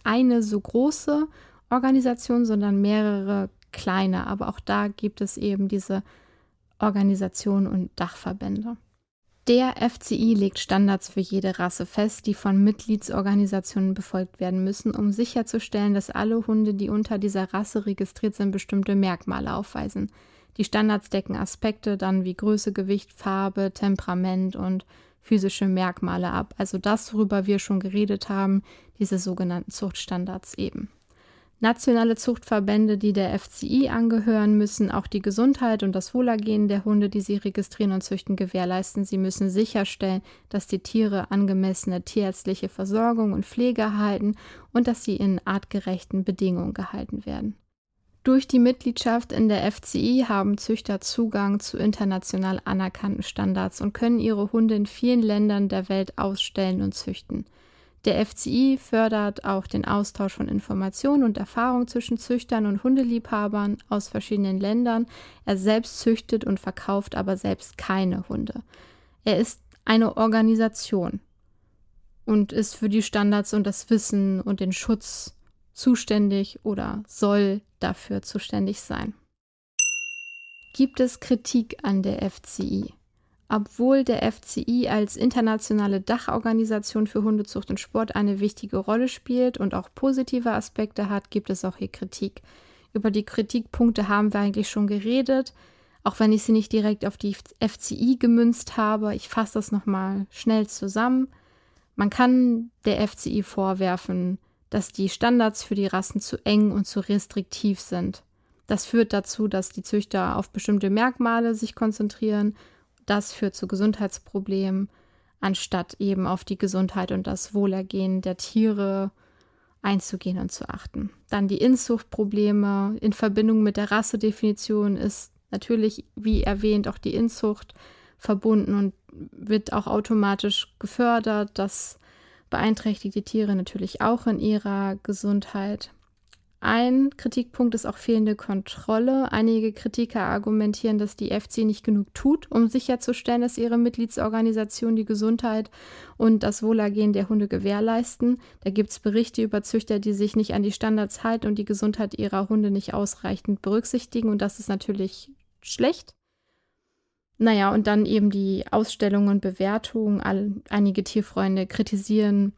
eine so große Organisation, sondern mehrere kleine. Aber auch da gibt es eben diese Organisationen und Dachverbände. Der FCI legt Standards für jede Rasse fest, die von Mitgliedsorganisationen befolgt werden müssen, um sicherzustellen, dass alle Hunde, die unter dieser Rasse registriert sind, bestimmte Merkmale aufweisen. Die Standards decken Aspekte dann wie Größe, Gewicht, Farbe, Temperament und physische Merkmale ab. Also das, worüber wir schon geredet haben, diese sogenannten Zuchtstandards eben. Nationale Zuchtverbände, die der FCI angehören, müssen auch die Gesundheit und das Wohlergehen der Hunde, die sie registrieren und züchten, gewährleisten. Sie müssen sicherstellen, dass die Tiere angemessene tierärztliche Versorgung und Pflege erhalten und dass sie in artgerechten Bedingungen gehalten werden. Durch die Mitgliedschaft in der FCI haben Züchter Zugang zu international anerkannten Standards und können ihre Hunde in vielen Ländern der Welt ausstellen und züchten. Der FCI fördert auch den Austausch von Informationen und Erfahrungen zwischen Züchtern und Hundeliebhabern aus verschiedenen Ländern. Er selbst züchtet und verkauft aber selbst keine Hunde. Er ist eine Organisation und ist für die Standards und das Wissen und den Schutz zuständig oder soll dafür zuständig sein. Gibt es Kritik an der FCI? Obwohl der FCI als internationale Dachorganisation für Hundezucht und Sport eine wichtige Rolle spielt und auch positive Aspekte hat, gibt es auch hier Kritik. Über die Kritikpunkte haben wir eigentlich schon geredet, auch wenn ich sie nicht direkt auf die FCI gemünzt habe. Ich fasse das nochmal schnell zusammen. Man kann der FCI vorwerfen, dass die Standards für die Rassen zu eng und zu restriktiv sind. Das führt dazu, dass die Züchter auf bestimmte Merkmale sich konzentrieren das führt zu Gesundheitsproblemen, anstatt eben auf die Gesundheit und das Wohlergehen der Tiere einzugehen und zu achten. Dann die Inzuchtprobleme in Verbindung mit der Rassedefinition ist natürlich, wie erwähnt, auch die Inzucht verbunden und wird auch automatisch gefördert. Das beeinträchtigt die Tiere natürlich auch in ihrer Gesundheit. Ein Kritikpunkt ist auch fehlende Kontrolle. Einige Kritiker argumentieren, dass die FC nicht genug tut, um sicherzustellen, dass ihre Mitgliedsorganisationen die Gesundheit und das Wohlergehen der Hunde gewährleisten. Da gibt es Berichte über Züchter, die sich nicht an die Standards halten und die Gesundheit ihrer Hunde nicht ausreichend berücksichtigen. Und das ist natürlich schlecht. Naja, und dann eben die Ausstellungen und Bewertungen. Einige Tierfreunde kritisieren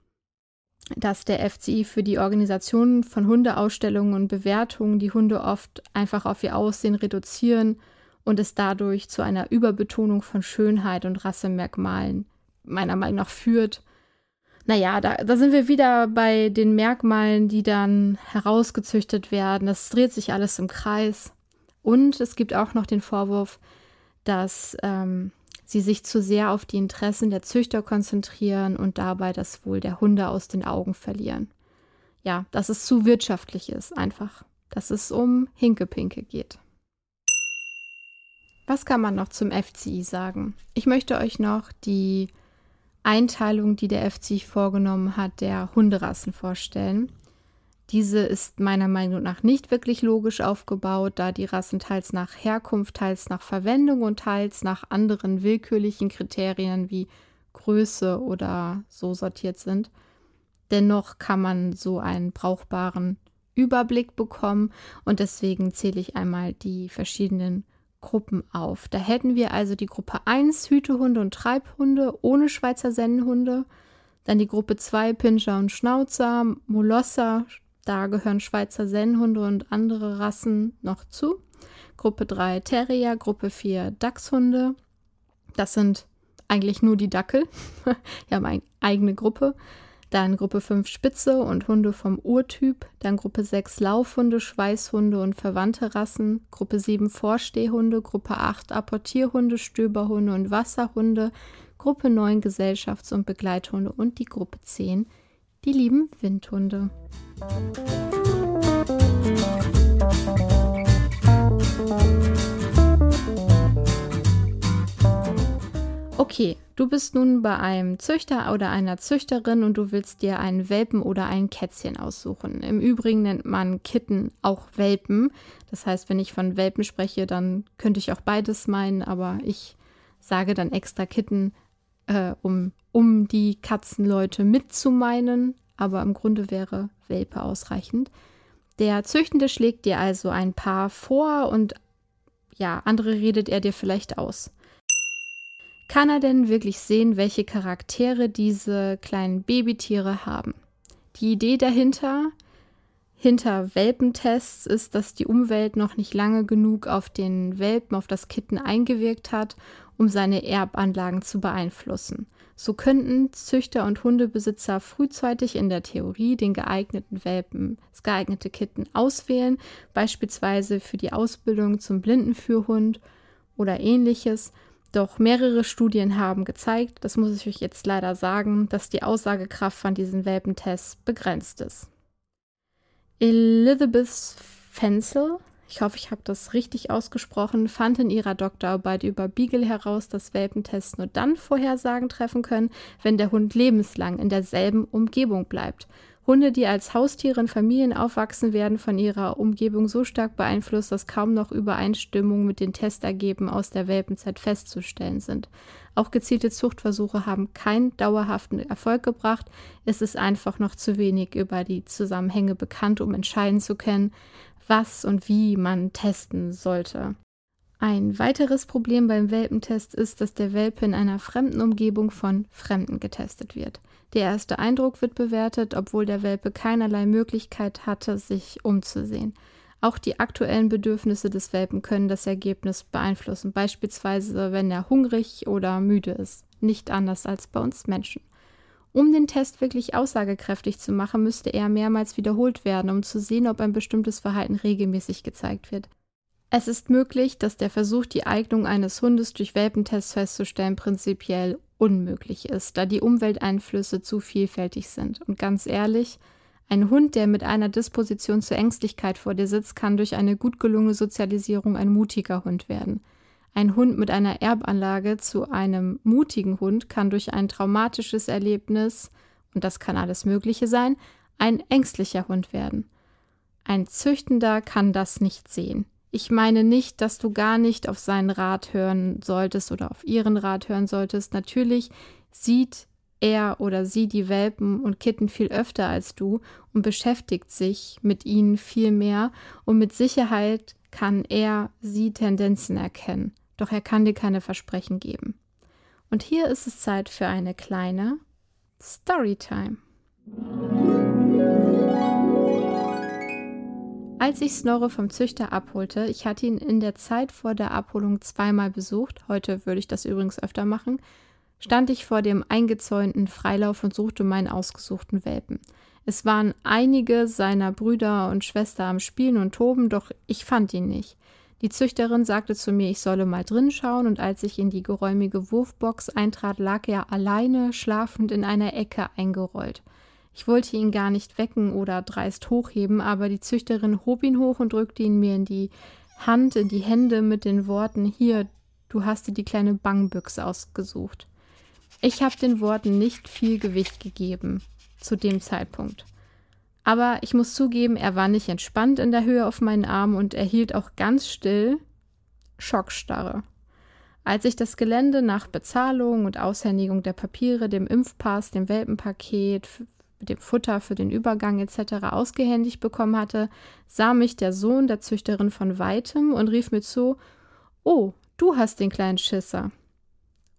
dass der FCI für die Organisation von Hundeausstellungen und Bewertungen die Hunde oft einfach auf ihr Aussehen reduzieren und es dadurch zu einer Überbetonung von Schönheit und Rassemerkmalen meiner Meinung nach führt. Naja, da, da sind wir wieder bei den Merkmalen, die dann herausgezüchtet werden. Das dreht sich alles im Kreis. Und es gibt auch noch den Vorwurf, dass ähm, sie sich zu sehr auf die Interessen der Züchter konzentrieren und dabei das Wohl der Hunde aus den Augen verlieren. Ja, dass es zu wirtschaftlich ist, einfach. Dass es um Hinkepinke geht. Was kann man noch zum FCI sagen? Ich möchte euch noch die Einteilung, die der FCI vorgenommen hat, der Hunderassen vorstellen. Diese ist meiner Meinung nach nicht wirklich logisch aufgebaut, da die Rassen teils nach Herkunft, teils nach Verwendung und teils nach anderen willkürlichen Kriterien wie Größe oder so sortiert sind. Dennoch kann man so einen brauchbaren Überblick bekommen und deswegen zähle ich einmal die verschiedenen Gruppen auf. Da hätten wir also die Gruppe 1 Hütehunde und Treibhunde ohne Schweizer Sennenhunde, dann die Gruppe 2 Pinscher und Schnauzer, Molosser, da gehören Schweizer Sennhunde und andere Rassen noch zu. Gruppe 3 Terrier, Gruppe 4 Dachshunde. Das sind eigentlich nur die Dackel. Wir haben eine eigene Gruppe. Dann Gruppe 5 Spitze und Hunde vom Urtyp. Dann Gruppe 6 Laufhunde, Schweißhunde und verwandte Rassen. Gruppe 7 Vorstehhunde. Gruppe 8 Apportierhunde, Stöberhunde und Wasserhunde. Gruppe 9 Gesellschafts- und Begleithunde. Und die Gruppe 10 die lieben Windhunde. Okay, du bist nun bei einem Züchter oder einer Züchterin und du willst dir einen Welpen oder ein Kätzchen aussuchen. Im Übrigen nennt man Kitten auch Welpen. Das heißt, wenn ich von Welpen spreche, dann könnte ich auch beides meinen, aber ich sage dann extra Kitten, äh, um, um die Katzenleute mitzumeinen aber im Grunde wäre Welpe ausreichend. Der Züchtende schlägt dir also ein Paar vor und ja, andere redet er dir vielleicht aus. Kann er denn wirklich sehen, welche Charaktere diese kleinen Babytiere haben? Die Idee dahinter, hinter Welpentests, ist, dass die Umwelt noch nicht lange genug auf den Welpen, auf das Kitten eingewirkt hat, um seine Erbanlagen zu beeinflussen. So könnten Züchter und Hundebesitzer frühzeitig in der Theorie den geeigneten Welpen, das geeignete Kitten auswählen, beispielsweise für die Ausbildung zum Blindenführhund oder ähnliches. Doch mehrere Studien haben gezeigt, das muss ich euch jetzt leider sagen, dass die Aussagekraft von diesen Welpentests begrenzt ist. Elizabeth Fensel ich hoffe, ich habe das richtig ausgesprochen, fand in ihrer Doktorarbeit über Beagle heraus, dass Welpentests nur dann Vorhersagen treffen können, wenn der Hund lebenslang in derselben Umgebung bleibt. Hunde, die als Haustiere in Familien aufwachsen, werden von ihrer Umgebung so stark beeinflusst, dass kaum noch Übereinstimmungen mit den Testergebnissen aus der Welpenzeit festzustellen sind. Auch gezielte Zuchtversuche haben keinen dauerhaften Erfolg gebracht. Es ist einfach noch zu wenig über die Zusammenhänge bekannt, um entscheiden zu können, was und wie man testen sollte. Ein weiteres Problem beim Welpentest ist, dass der Welpe in einer fremden Umgebung von Fremden getestet wird. Der erste Eindruck wird bewertet, obwohl der Welpe keinerlei Möglichkeit hatte, sich umzusehen. Auch die aktuellen Bedürfnisse des Welpen können das Ergebnis beeinflussen, beispielsweise wenn er hungrig oder müde ist, nicht anders als bei uns Menschen. Um den Test wirklich aussagekräftig zu machen, müsste er mehrmals wiederholt werden, um zu sehen, ob ein bestimmtes Verhalten regelmäßig gezeigt wird. Es ist möglich, dass der Versuch, die Eignung eines Hundes durch Welpentests festzustellen, prinzipiell unmöglich ist, da die Umwelteinflüsse zu vielfältig sind. Und ganz ehrlich, ein Hund, der mit einer Disposition zur Ängstlichkeit vor dir sitzt, kann durch eine gut gelungene Sozialisierung ein mutiger Hund werden. Ein Hund mit einer Erbanlage zu einem mutigen Hund kann durch ein traumatisches Erlebnis, und das kann alles Mögliche sein, ein ängstlicher Hund werden. Ein Züchtender kann das nicht sehen. Ich meine nicht, dass du gar nicht auf seinen Rat hören solltest oder auf ihren Rat hören solltest. Natürlich sieht er oder sie die Welpen und Kitten viel öfter als du und beschäftigt sich mit ihnen viel mehr und mit Sicherheit kann er sie Tendenzen erkennen doch er kann dir keine Versprechen geben. Und hier ist es Zeit für eine kleine Storytime. Als ich Snorre vom Züchter abholte, ich hatte ihn in der Zeit vor der Abholung zweimal besucht, heute würde ich das übrigens öfter machen, stand ich vor dem eingezäunten Freilauf und suchte meinen ausgesuchten Welpen. Es waren einige seiner Brüder und Schwester am Spielen und Toben, doch ich fand ihn nicht. Die Züchterin sagte zu mir, ich solle mal drin schauen, und als ich in die geräumige Wurfbox eintrat, lag er alleine schlafend in einer Ecke eingerollt. Ich wollte ihn gar nicht wecken oder dreist hochheben, aber die Züchterin hob ihn hoch und drückte ihn mir in die Hand, in die Hände mit den Worten Hier, du hast dir die kleine Bangbüchse ausgesucht. Ich habe den Worten nicht viel Gewicht gegeben zu dem Zeitpunkt. Aber ich muss zugeben, er war nicht entspannt in der Höhe auf meinen Arm und er hielt auch ganz still Schockstarre. Als ich das Gelände nach Bezahlung und Aushändigung der Papiere, dem Impfpass, dem Welpenpaket, dem Futter für den Übergang etc. ausgehändigt bekommen hatte, sah mich der Sohn der Züchterin von weitem und rief mir zu: Oh, du hast den kleinen Schisser.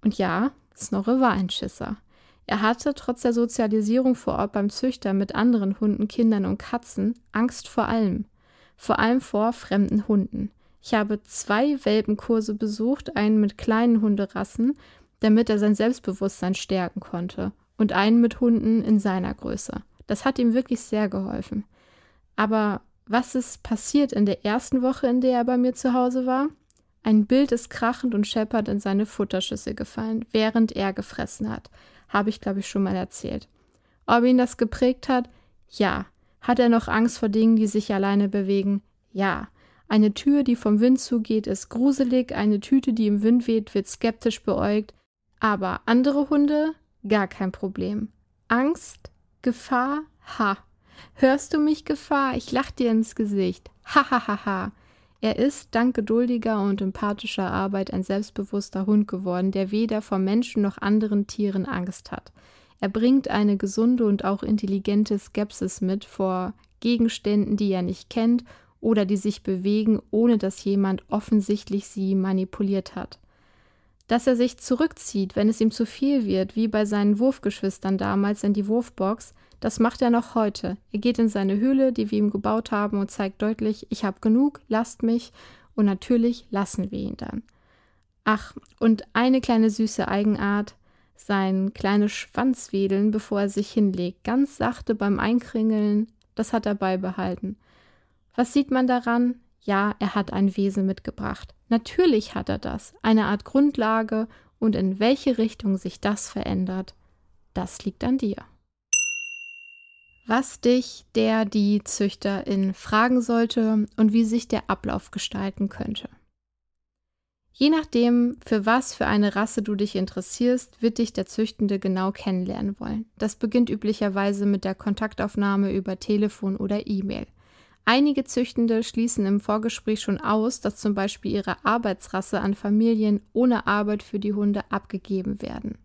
Und ja, Snorre war ein Schisser. Er hatte trotz der Sozialisierung vor Ort beim Züchter mit anderen Hunden, Kindern und Katzen Angst vor allem. Vor allem vor fremden Hunden. Ich habe zwei Welpenkurse besucht, einen mit kleinen Hunderassen, damit er sein Selbstbewusstsein stärken konnte, und einen mit Hunden in seiner Größe. Das hat ihm wirklich sehr geholfen. Aber was ist passiert in der ersten Woche, in der er bei mir zu Hause war? Ein Bild ist krachend und scheppert in seine Futterschüssel gefallen, während er gefressen hat habe ich, glaube ich, schon mal erzählt. Ob ihn das geprägt hat? Ja. Hat er noch Angst vor Dingen, die sich alleine bewegen? Ja. Eine Tür, die vom Wind zugeht, ist gruselig, eine Tüte, die im Wind weht, wird skeptisch beäugt. Aber andere Hunde? Gar kein Problem. Angst? Gefahr? Ha. Hörst du mich Gefahr? Ich lach dir ins Gesicht. Ha ha ha ha. Er ist dank geduldiger und empathischer Arbeit ein selbstbewusster Hund geworden, der weder vor Menschen noch anderen Tieren Angst hat. Er bringt eine gesunde und auch intelligente Skepsis mit vor Gegenständen, die er nicht kennt oder die sich bewegen, ohne dass jemand offensichtlich sie manipuliert hat. Dass er sich zurückzieht, wenn es ihm zu viel wird, wie bei seinen Wurfgeschwistern damals in die Wurfbox, das macht er noch heute. Er geht in seine Höhle, die wir ihm gebaut haben, und zeigt deutlich, ich habe genug, lasst mich, und natürlich lassen wir ihn dann. Ach, und eine kleine süße Eigenart, sein kleines Schwanzwedeln, bevor er sich hinlegt, ganz sachte beim Einkringeln, das hat er beibehalten. Was sieht man daran? Ja, er hat ein Wesen mitgebracht. Natürlich hat er das, eine Art Grundlage, und in welche Richtung sich das verändert, das liegt an dir. Was dich der die Züchterin fragen sollte und wie sich der Ablauf gestalten könnte. Je nachdem, für was für eine Rasse du dich interessierst, wird dich der Züchtende genau kennenlernen wollen. Das beginnt üblicherweise mit der Kontaktaufnahme über Telefon oder E-Mail. Einige Züchtende schließen im Vorgespräch schon aus, dass zum Beispiel ihre Arbeitsrasse an Familien ohne Arbeit für die Hunde abgegeben werden.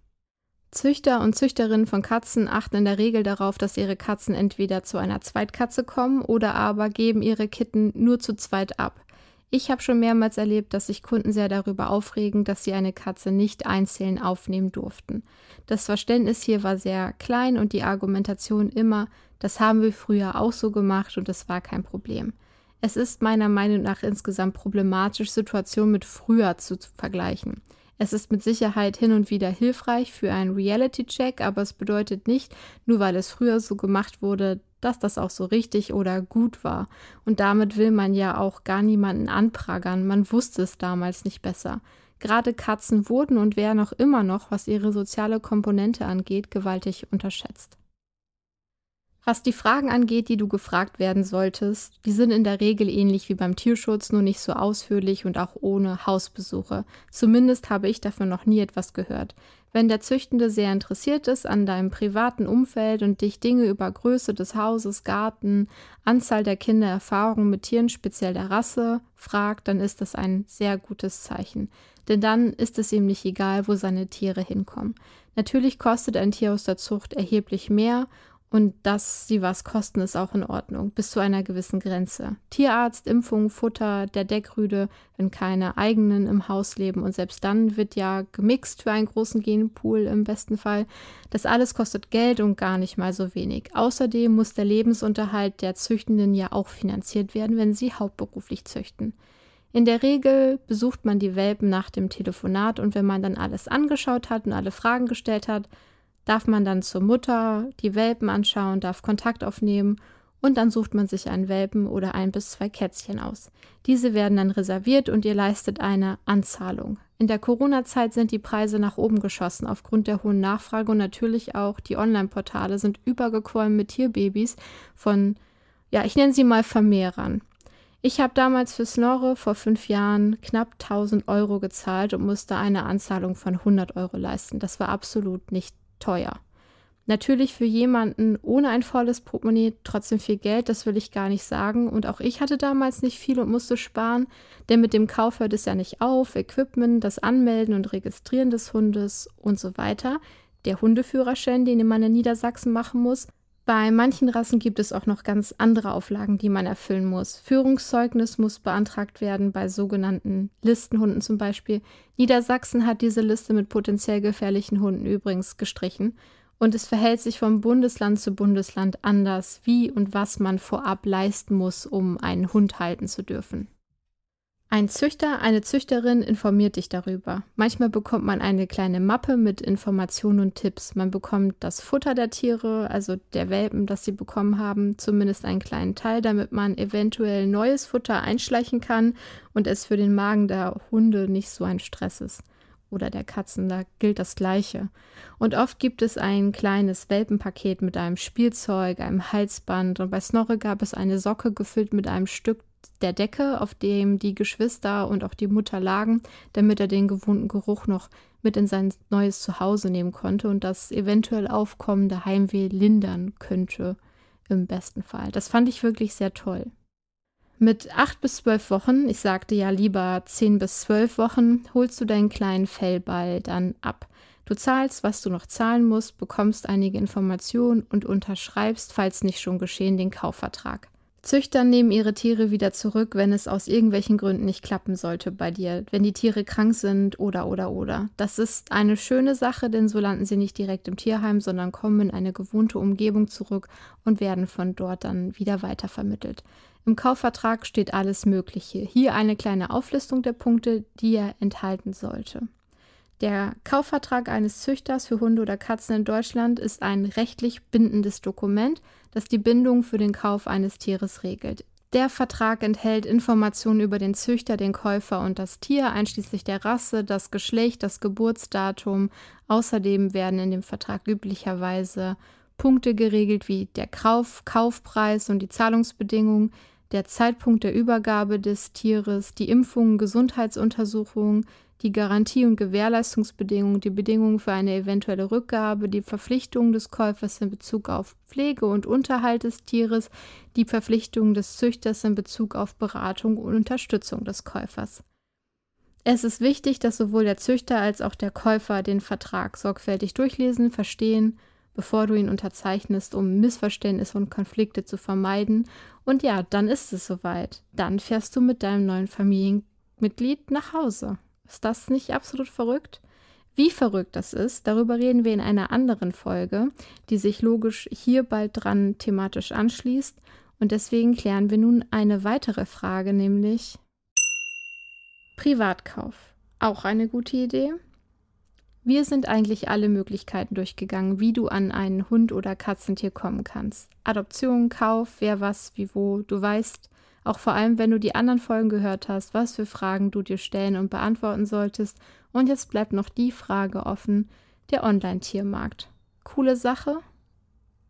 Züchter und Züchterinnen von Katzen achten in der Regel darauf, dass ihre Katzen entweder zu einer Zweitkatze kommen oder aber geben ihre Kitten nur zu zweit ab. Ich habe schon mehrmals erlebt, dass sich Kunden sehr darüber aufregen, dass sie eine Katze nicht einzeln aufnehmen durften. Das Verständnis hier war sehr klein und die Argumentation immer, das haben wir früher auch so gemacht und es war kein Problem. Es ist meiner Meinung nach insgesamt problematisch, Situationen mit früher zu vergleichen. Es ist mit Sicherheit hin und wieder hilfreich für einen Reality-Check, aber es bedeutet nicht, nur weil es früher so gemacht wurde, dass das auch so richtig oder gut war. Und damit will man ja auch gar niemanden anprangern. Man wusste es damals nicht besser. Gerade Katzen wurden und werden auch immer noch, was ihre soziale Komponente angeht, gewaltig unterschätzt. Was die Fragen angeht, die du gefragt werden solltest, die sind in der Regel ähnlich wie beim Tierschutz, nur nicht so ausführlich und auch ohne Hausbesuche. Zumindest habe ich davon noch nie etwas gehört. Wenn der Züchtende sehr interessiert ist an deinem privaten Umfeld und dich Dinge über Größe des Hauses, Garten, Anzahl der Kinder, Erfahrungen mit Tieren, speziell der Rasse, fragt, dann ist das ein sehr gutes Zeichen. Denn dann ist es ihm nicht egal, wo seine Tiere hinkommen. Natürlich kostet ein Tier aus der Zucht erheblich mehr und dass sie was kosten, ist auch in Ordnung, bis zu einer gewissen Grenze. Tierarzt, Impfung, Futter, der Deckrüde, wenn keine eigenen im Haus leben. Und selbst dann wird ja gemixt für einen großen Genpool im besten Fall. Das alles kostet Geld und gar nicht mal so wenig. Außerdem muss der Lebensunterhalt der Züchtenden ja auch finanziert werden, wenn sie hauptberuflich züchten. In der Regel besucht man die Welpen nach dem Telefonat und wenn man dann alles angeschaut hat und alle Fragen gestellt hat, darf man dann zur Mutter die Welpen anschauen, darf Kontakt aufnehmen und dann sucht man sich einen Welpen oder ein bis zwei Kätzchen aus. Diese werden dann reserviert und ihr leistet eine Anzahlung. In der Corona-Zeit sind die Preise nach oben geschossen aufgrund der hohen Nachfrage und natürlich auch die Online-Portale sind übergequollen mit Tierbabys von, ja, ich nenne sie mal Vermehrern. Ich habe damals für Snorre vor fünf Jahren knapp 1000 Euro gezahlt und musste eine Anzahlung von 100 Euro leisten. Das war absolut nicht teuer. Natürlich für jemanden ohne ein volles Portemonnaie trotzdem viel Geld, das will ich gar nicht sagen. Und auch ich hatte damals nicht viel und musste sparen, denn mit dem Kauf hört es ja nicht auf. Equipment, das Anmelden und Registrieren des Hundes und so weiter. Der Hundeführerschein, den man in Niedersachsen machen muss. Bei manchen Rassen gibt es auch noch ganz andere Auflagen, die man erfüllen muss. Führungszeugnis muss beantragt werden bei sogenannten Listenhunden zum Beispiel. Niedersachsen hat diese Liste mit potenziell gefährlichen Hunden übrigens gestrichen. Und es verhält sich vom Bundesland zu Bundesland anders, wie und was man vorab leisten muss, um einen Hund halten zu dürfen. Ein Züchter, eine Züchterin informiert dich darüber. Manchmal bekommt man eine kleine Mappe mit Informationen und Tipps. Man bekommt das Futter der Tiere, also der Welpen, das sie bekommen haben, zumindest einen kleinen Teil, damit man eventuell neues Futter einschleichen kann und es für den Magen der Hunde nicht so ein Stress ist oder der Katzen, da gilt das Gleiche. Und oft gibt es ein kleines Welpenpaket mit einem Spielzeug, einem Halsband und bei Snorre gab es eine Socke gefüllt mit einem Stück der Decke, auf dem die Geschwister und auch die Mutter lagen, damit er den gewohnten Geruch noch mit in sein neues Zuhause nehmen konnte und das eventuell aufkommende Heimweh lindern könnte, im besten Fall. Das fand ich wirklich sehr toll. Mit acht bis zwölf Wochen, ich sagte ja lieber zehn bis zwölf Wochen, holst du deinen kleinen Fellball dann ab. Du zahlst, was du noch zahlen musst, bekommst einige Informationen und unterschreibst, falls nicht schon geschehen, den Kaufvertrag. Züchter nehmen ihre Tiere wieder zurück, wenn es aus irgendwelchen Gründen nicht klappen sollte bei dir, wenn die Tiere krank sind oder oder oder. Das ist eine schöne Sache, denn so landen sie nicht direkt im Tierheim, sondern kommen in eine gewohnte Umgebung zurück und werden von dort dann wieder weitervermittelt. Im Kaufvertrag steht alles Mögliche. Hier eine kleine Auflistung der Punkte, die er enthalten sollte. Der Kaufvertrag eines Züchters für Hunde oder Katzen in Deutschland ist ein rechtlich bindendes Dokument, das die Bindung für den Kauf eines Tieres regelt. Der Vertrag enthält Informationen über den Züchter, den Käufer und das Tier, einschließlich der Rasse, das Geschlecht, das Geburtsdatum. Außerdem werden in dem Vertrag üblicherweise Punkte geregelt wie der Kauf, Kaufpreis und die Zahlungsbedingungen, der Zeitpunkt der Übergabe des Tieres, die Impfungen, Gesundheitsuntersuchungen, die Garantie- und Gewährleistungsbedingungen, die Bedingungen für eine eventuelle Rückgabe, die Verpflichtungen des Käufers in Bezug auf Pflege und Unterhalt des Tieres, die Verpflichtungen des Züchters in Bezug auf Beratung und Unterstützung des Käufers. Es ist wichtig, dass sowohl der Züchter als auch der Käufer den Vertrag sorgfältig durchlesen, verstehen bevor du ihn unterzeichnest, um Missverständnisse und Konflikte zu vermeiden. Und ja, dann ist es soweit. Dann fährst du mit deinem neuen Familienmitglied nach Hause. Ist das nicht absolut verrückt? Wie verrückt das ist, darüber reden wir in einer anderen Folge, die sich logisch hier bald dran thematisch anschließt. Und deswegen klären wir nun eine weitere Frage, nämlich Privatkauf. Auch eine gute Idee? Wir sind eigentlich alle Möglichkeiten durchgegangen, wie du an einen Hund oder Katzentier kommen kannst. Adoption, Kauf, wer was, wie wo. Du weißt, auch vor allem, wenn du die anderen Folgen gehört hast, was für Fragen du dir stellen und beantworten solltest. Und jetzt bleibt noch die Frage offen, der Online-Tiermarkt. Coole Sache?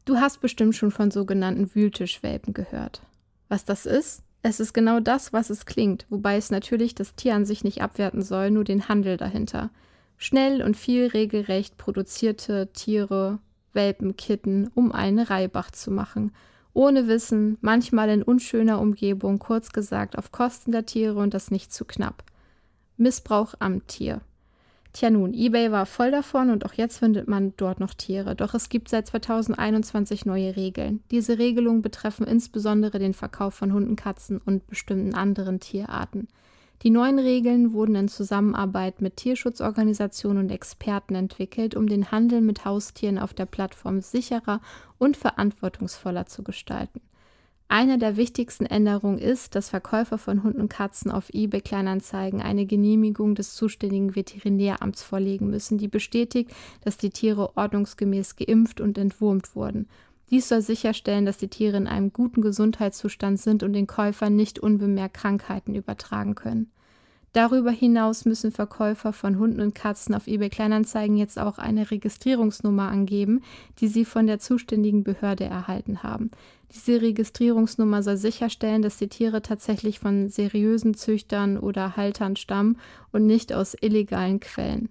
Du hast bestimmt schon von sogenannten Wühltischwelpen gehört. Was das ist? Es ist genau das, was es klingt, wobei es natürlich das Tier an sich nicht abwerten soll, nur den Handel dahinter. Schnell und viel regelrecht produzierte Tiere, Welpen, Kitten, um einen Reibach zu machen. Ohne Wissen, manchmal in unschöner Umgebung, kurz gesagt auf Kosten der Tiere und das nicht zu knapp. Missbrauch am Tier. Tja nun, eBay war voll davon und auch jetzt findet man dort noch Tiere. Doch es gibt seit 2021 neue Regeln. Diese Regelungen betreffen insbesondere den Verkauf von Hunden, Katzen und bestimmten anderen Tierarten. Die neuen Regeln wurden in Zusammenarbeit mit Tierschutzorganisationen und Experten entwickelt, um den Handel mit Haustieren auf der Plattform sicherer und verantwortungsvoller zu gestalten. Eine der wichtigsten Änderungen ist, dass Verkäufer von Hunden und Katzen auf eBay Kleinanzeigen eine Genehmigung des zuständigen Veterinäramts vorlegen müssen, die bestätigt, dass die Tiere ordnungsgemäß geimpft und entwurmt wurden dies soll sicherstellen, dass die Tiere in einem guten Gesundheitszustand sind und den Käufern nicht unbemerkt Krankheiten übertragen können. Darüber hinaus müssen Verkäufer von Hunden und Katzen auf eBay Kleinanzeigen jetzt auch eine Registrierungsnummer angeben, die sie von der zuständigen Behörde erhalten haben. Diese Registrierungsnummer soll sicherstellen, dass die Tiere tatsächlich von seriösen Züchtern oder Haltern stammen und nicht aus illegalen Quellen.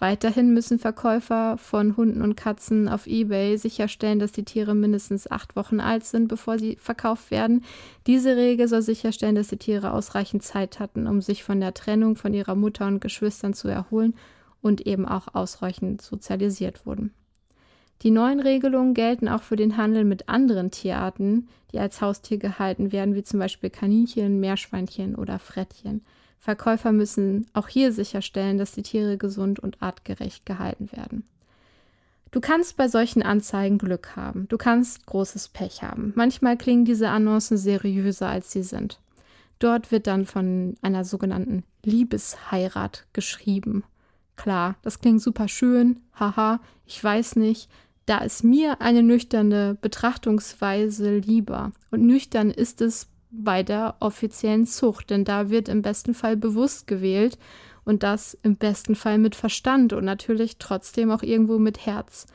Weiterhin müssen Verkäufer von Hunden und Katzen auf eBay sicherstellen, dass die Tiere mindestens acht Wochen alt sind, bevor sie verkauft werden. Diese Regel soll sicherstellen, dass die Tiere ausreichend Zeit hatten, um sich von der Trennung von ihrer Mutter und Geschwistern zu erholen und eben auch ausreichend sozialisiert wurden. Die neuen Regelungen gelten auch für den Handel mit anderen Tierarten, die als Haustier gehalten werden, wie zum Beispiel Kaninchen, Meerschweinchen oder Frettchen. Verkäufer müssen auch hier sicherstellen, dass die Tiere gesund und artgerecht gehalten werden. Du kannst bei solchen Anzeigen Glück haben. Du kannst großes Pech haben. Manchmal klingen diese Annoncen seriöser, als sie sind. Dort wird dann von einer sogenannten Liebesheirat geschrieben. Klar, das klingt super schön, haha, ich weiß nicht. Da ist mir eine nüchterne Betrachtungsweise lieber. Und nüchtern ist es bei der offiziellen Zucht, denn da wird im besten Fall bewusst gewählt und das im besten Fall mit Verstand und natürlich trotzdem auch irgendwo mit Herz.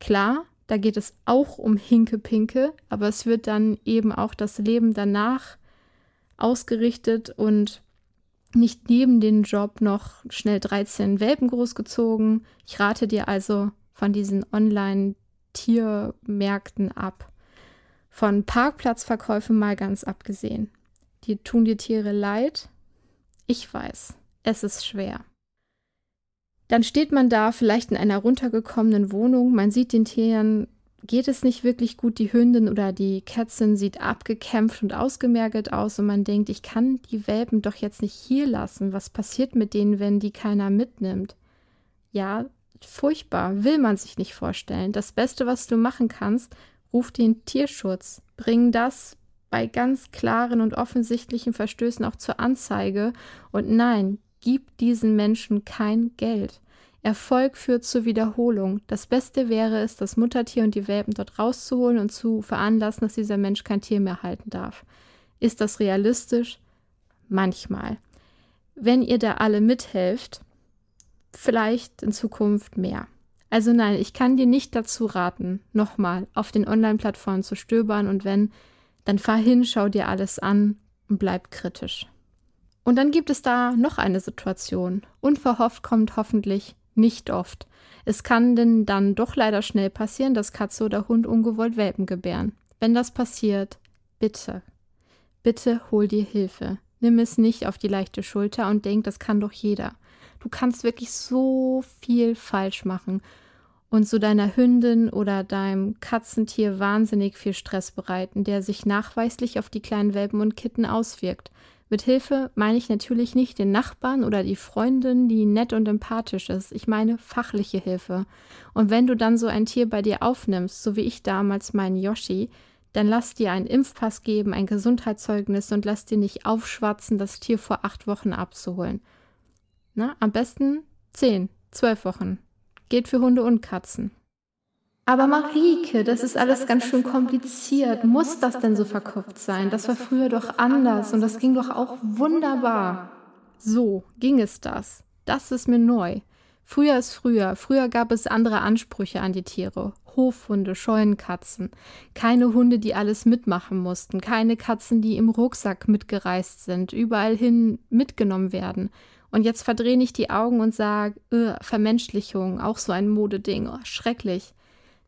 Klar, da geht es auch um Hinke-Pinke, aber es wird dann eben auch das Leben danach ausgerichtet und nicht neben den Job noch schnell 13 Welpen großgezogen. Ich rate dir also von diesen Online-Tiermärkten ab. Von Parkplatzverkäufen mal ganz abgesehen. die tun die Tiere leid. Ich weiß, es ist schwer. Dann steht man da vielleicht in einer runtergekommenen Wohnung, man sieht den Tieren, geht es nicht wirklich gut, die Hündin oder die Kätzin sieht abgekämpft und ausgemergelt aus und man denkt, ich kann die Welpen doch jetzt nicht hier lassen. Was passiert mit denen, wenn die keiner mitnimmt? Ja, furchtbar, will man sich nicht vorstellen. Das Beste, was du machen kannst, ruf den Tierschutz. Bring das bei ganz klaren und offensichtlichen Verstößen auch zur Anzeige. Und nein, gib diesen Menschen kein Geld. Erfolg führt zur Wiederholung. Das Beste wäre es, das Muttertier und die Welpen dort rauszuholen und zu veranlassen, dass dieser Mensch kein Tier mehr halten darf. Ist das realistisch? Manchmal. Wenn ihr da alle mithelft, vielleicht in Zukunft mehr. Also nein, ich kann dir nicht dazu raten, nochmal auf den Online-Plattformen zu stöbern und wenn, dann fahr hin, schau dir alles an und bleib kritisch. Und dann gibt es da noch eine Situation. Unverhofft kommt hoffentlich nicht oft. Es kann denn dann doch leider schnell passieren, dass Katze oder Hund ungewollt Welpen gebären. Wenn das passiert, bitte, bitte hol dir Hilfe. Nimm es nicht auf die leichte Schulter und denk, das kann doch jeder. Du kannst wirklich so viel falsch machen und so deiner Hündin oder deinem Katzentier wahnsinnig viel Stress bereiten, der sich nachweislich auf die kleinen Welpen und Kitten auswirkt. Mit Hilfe meine ich natürlich nicht den Nachbarn oder die Freundin, die nett und empathisch ist. Ich meine fachliche Hilfe. Und wenn du dann so ein Tier bei dir aufnimmst, so wie ich damals meinen Yoshi, dann lass dir einen Impfpass geben, ein Gesundheitszeugnis und lass dir nicht aufschwatzen, das Tier vor acht Wochen abzuholen. Na, am besten zehn, zwölf Wochen. Geht für Hunde und Katzen. Aber Marike, das ist alles ganz schön kompliziert. Muss das denn so verkopft sein? Das war früher doch anders und das ging doch auch wunderbar. So ging es das. Das ist mir neu. Früher ist früher. Früher gab es andere Ansprüche an die Tiere. Hofhunde, Scheunenkatzen. Keine Hunde, die alles mitmachen mussten. Keine Katzen, die im Rucksack mitgereist sind, überall hin mitgenommen werden. Und jetzt verdrehe ich die Augen und sage, Vermenschlichung, auch so ein Modeding, oh, schrecklich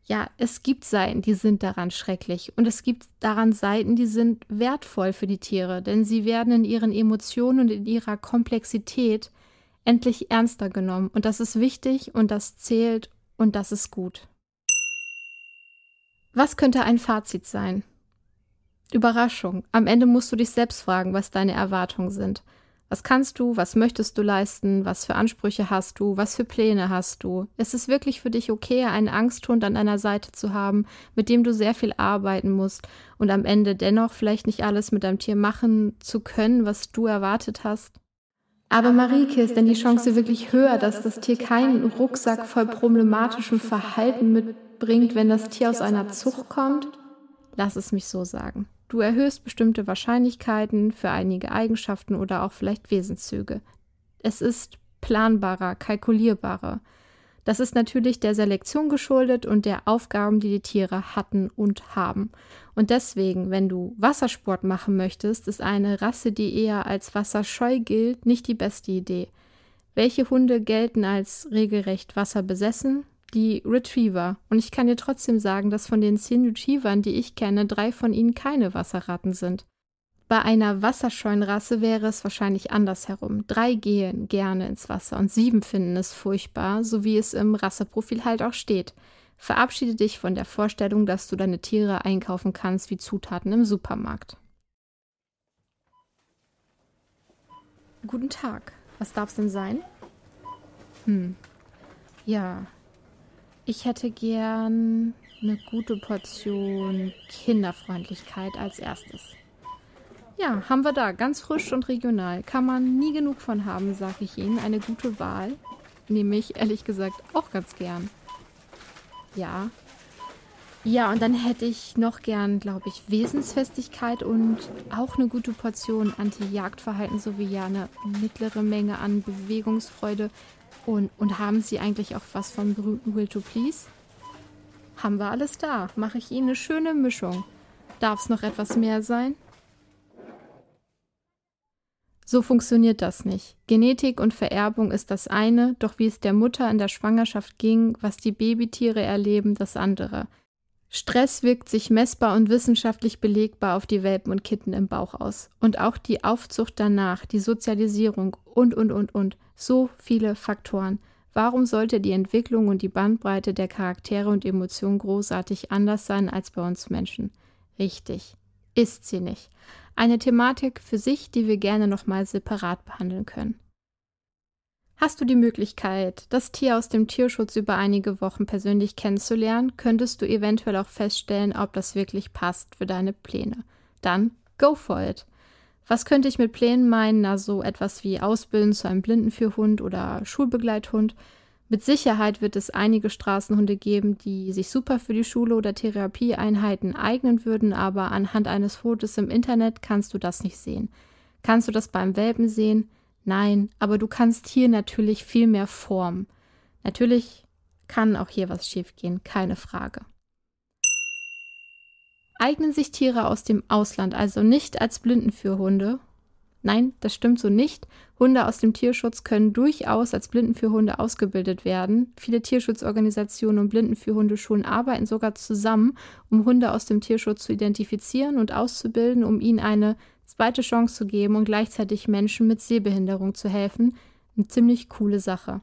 ja, es gibt Seiten, die sind daran schrecklich und es gibt daran Seiten, die sind wertvoll für die Tiere, denn sie werden in ihren Emotionen und in ihrer Komplexität endlich ernster genommen und das ist wichtig und das zählt und das ist gut. Was könnte ein Fazit sein? Überraschung. Am Ende musst du dich selbst fragen, was deine Erwartungen sind. Was kannst du, was möchtest du leisten, was für Ansprüche hast du, was für Pläne hast du? Ist es wirklich für dich okay, einen Angsthund an deiner Seite zu haben, mit dem du sehr viel arbeiten musst und am Ende dennoch vielleicht nicht alles mit deinem Tier machen zu können, was du erwartet hast? Aber Marike, ist denn die Chance wirklich höher, dass das Tier keinen Rucksack voll problematischem Verhalten mitbringt, wenn das Tier aus einer Zucht kommt? Lass es mich so sagen. Du erhöhst bestimmte Wahrscheinlichkeiten für einige Eigenschaften oder auch vielleicht Wesenszüge. Es ist planbarer, kalkulierbarer. Das ist natürlich der Selektion geschuldet und der Aufgaben, die die Tiere hatten und haben. Und deswegen, wenn du Wassersport machen möchtest, ist eine Rasse, die eher als wasserscheu gilt, nicht die beste Idee. Welche Hunde gelten als regelrecht wasserbesessen? Die Retriever. Und ich kann dir trotzdem sagen, dass von den zehn Retrievern, die ich kenne, drei von ihnen keine Wasserratten sind. Bei einer wasserscheuen Rasse wäre es wahrscheinlich andersherum. Drei gehen gerne ins Wasser und sieben finden es furchtbar, so wie es im Rasseprofil halt auch steht. Verabschiede dich von der Vorstellung, dass du deine Tiere einkaufen kannst wie Zutaten im Supermarkt. Guten Tag. Was darf es denn sein? Hm. Ja, ich hätte gern eine gute Portion Kinderfreundlichkeit als erstes. Ja, haben wir da. Ganz frisch und regional. Kann man nie genug von haben, sage ich Ihnen. Eine gute Wahl. Nehme ich ehrlich gesagt auch ganz gern. Ja. Ja, und dann hätte ich noch gern, glaube ich, Wesensfestigkeit und auch eine gute Portion Anti-Jagdverhalten sowie ja eine mittlere Menge an Bewegungsfreude und, und haben Sie eigentlich auch was vom berühmten Will to Please? Haben wir alles da. Mache ich Ihnen eine schöne Mischung. Darf es noch etwas mehr sein? So funktioniert das nicht. Genetik und Vererbung ist das eine, doch wie es der Mutter in der Schwangerschaft ging, was die Babytiere erleben, das andere. Stress wirkt sich messbar und wissenschaftlich belegbar auf die Welpen und Kitten im Bauch aus. Und auch die Aufzucht danach, die Sozialisierung und, und, und, und. So viele Faktoren. Warum sollte die Entwicklung und die Bandbreite der Charaktere und Emotionen großartig anders sein als bei uns Menschen? Richtig. Ist sie nicht. Eine Thematik für sich, die wir gerne nochmal separat behandeln können. Hast du die Möglichkeit, das Tier aus dem Tierschutz über einige Wochen persönlich kennenzulernen, könntest du eventuell auch feststellen, ob das wirklich passt für deine Pläne. Dann go for it. Was könnte ich mit Plänen meinen? Na, so etwas wie Ausbilden zu einem Blindenführhund oder Schulbegleithund. Mit Sicherheit wird es einige Straßenhunde geben, die sich super für die Schule oder Therapieeinheiten eignen würden, aber anhand eines Fotos im Internet kannst du das nicht sehen. Kannst du das beim Welpen sehen? Nein, aber du kannst hier natürlich viel mehr formen. Natürlich kann auch hier was schiefgehen, keine Frage. Eignen sich Tiere aus dem Ausland also nicht als Blindenführhunde? Nein, das stimmt so nicht. Hunde aus dem Tierschutz können durchaus als Blindenführhunde ausgebildet werden. Viele Tierschutzorganisationen und Blindenführhundeschulen arbeiten sogar zusammen, um Hunde aus dem Tierschutz zu identifizieren und auszubilden, um ihnen eine zweite Chance zu geben und gleichzeitig Menschen mit Sehbehinderung zu helfen, eine ziemlich coole Sache.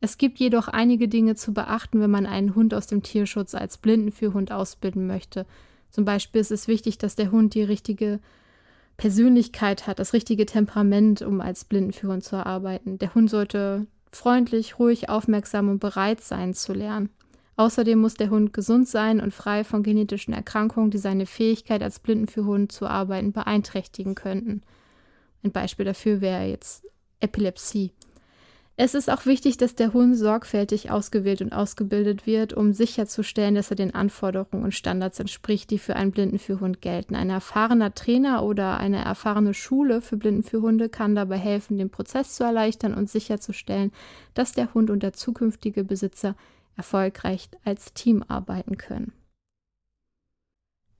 Es gibt jedoch einige Dinge zu beachten, wenn man einen Hund aus dem Tierschutz als Blindenführhund ausbilden möchte. Zum Beispiel ist es wichtig, dass der Hund die richtige Persönlichkeit hat, das richtige Temperament, um als Blindenführhund zu arbeiten. Der Hund sollte freundlich, ruhig, aufmerksam und bereit sein zu lernen. Außerdem muss der Hund gesund sein und frei von genetischen Erkrankungen, die seine Fähigkeit als Blindenführhund zu arbeiten beeinträchtigen könnten. Ein Beispiel dafür wäre jetzt Epilepsie. Es ist auch wichtig, dass der Hund sorgfältig ausgewählt und ausgebildet wird, um sicherzustellen, dass er den Anforderungen und Standards entspricht, die für einen Blindenführhund gelten. Ein erfahrener Trainer oder eine erfahrene Schule für Blindenführhunde kann dabei helfen, den Prozess zu erleichtern und sicherzustellen, dass der Hund und der zukünftige Besitzer erfolgreich als Team arbeiten können.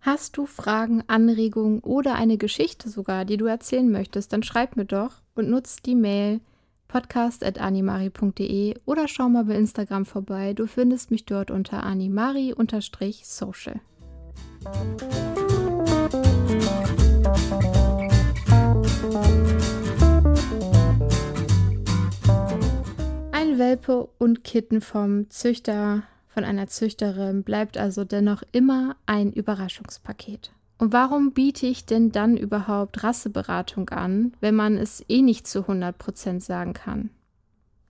Hast du Fragen, Anregungen oder eine Geschichte sogar, die du erzählen möchtest, dann schreib mir doch und nutzt die Mail podcast.animari.de oder schau mal bei Instagram vorbei. Du findest mich dort unter animari-social. Ein Welpe und Kitten vom Züchter, von einer Züchterin bleibt also dennoch immer ein Überraschungspaket. Und warum biete ich denn dann überhaupt Rasseberatung an, wenn man es eh nicht zu 100% sagen kann?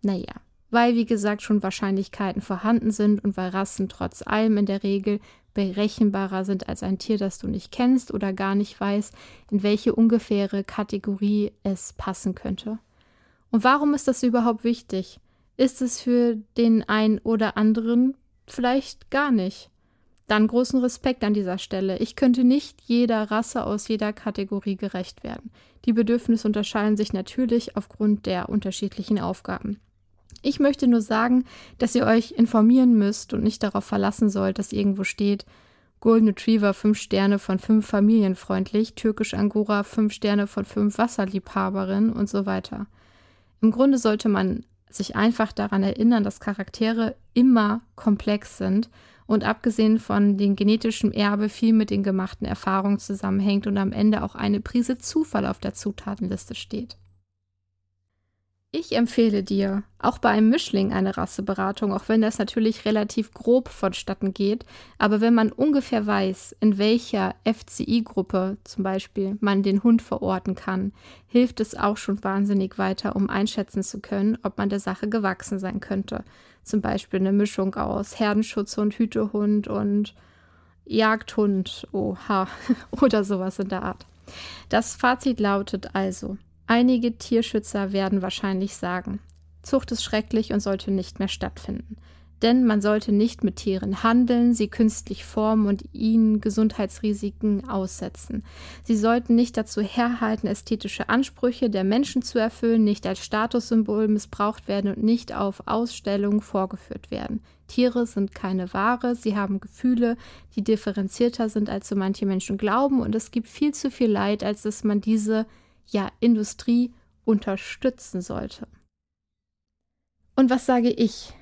Naja, weil wie gesagt schon Wahrscheinlichkeiten vorhanden sind und weil Rassen trotz allem in der Regel berechenbarer sind als ein Tier, das du nicht kennst oder gar nicht weißt, in welche ungefähre Kategorie es passen könnte. Und warum ist das überhaupt wichtig? Ist es für den einen oder anderen vielleicht gar nicht? Dann großen Respekt an dieser Stelle. Ich könnte nicht jeder Rasse aus jeder Kategorie gerecht werden. Die Bedürfnisse unterscheiden sich natürlich aufgrund der unterschiedlichen Aufgaben. Ich möchte nur sagen, dass ihr euch informieren müsst und nicht darauf verlassen sollt, dass irgendwo steht, Golden Retriever 5 Sterne von 5 familienfreundlich, Türkisch Angora 5 Sterne von 5 Wasserliebhaberin und so weiter. Im Grunde sollte man sich einfach daran erinnern, dass Charaktere immer komplex sind und abgesehen von dem genetischen Erbe viel mit den gemachten Erfahrungen zusammenhängt und am Ende auch eine Prise Zufall auf der Zutatenliste steht. Ich empfehle dir auch bei einem Mischling eine Rasseberatung, auch wenn das natürlich relativ grob vonstatten geht. Aber wenn man ungefähr weiß, in welcher FCI-Gruppe zum Beispiel man den Hund verorten kann, hilft es auch schon wahnsinnig weiter, um einschätzen zu können, ob man der Sache gewachsen sein könnte. Zum Beispiel eine Mischung aus Herdenschutzhund, Hütehund und Jagdhund, oha, oder sowas in der Art. Das Fazit lautet also, Einige Tierschützer werden wahrscheinlich sagen, Zucht ist schrecklich und sollte nicht mehr stattfinden. Denn man sollte nicht mit Tieren handeln, sie künstlich formen und ihnen Gesundheitsrisiken aussetzen. Sie sollten nicht dazu herhalten, ästhetische Ansprüche der Menschen zu erfüllen, nicht als Statussymbol missbraucht werden und nicht auf Ausstellungen vorgeführt werden. Tiere sind keine Ware, sie haben Gefühle, die differenzierter sind, als so manche Menschen glauben, und es gibt viel zu viel Leid, als dass man diese ja Industrie unterstützen sollte. Und was sage ich?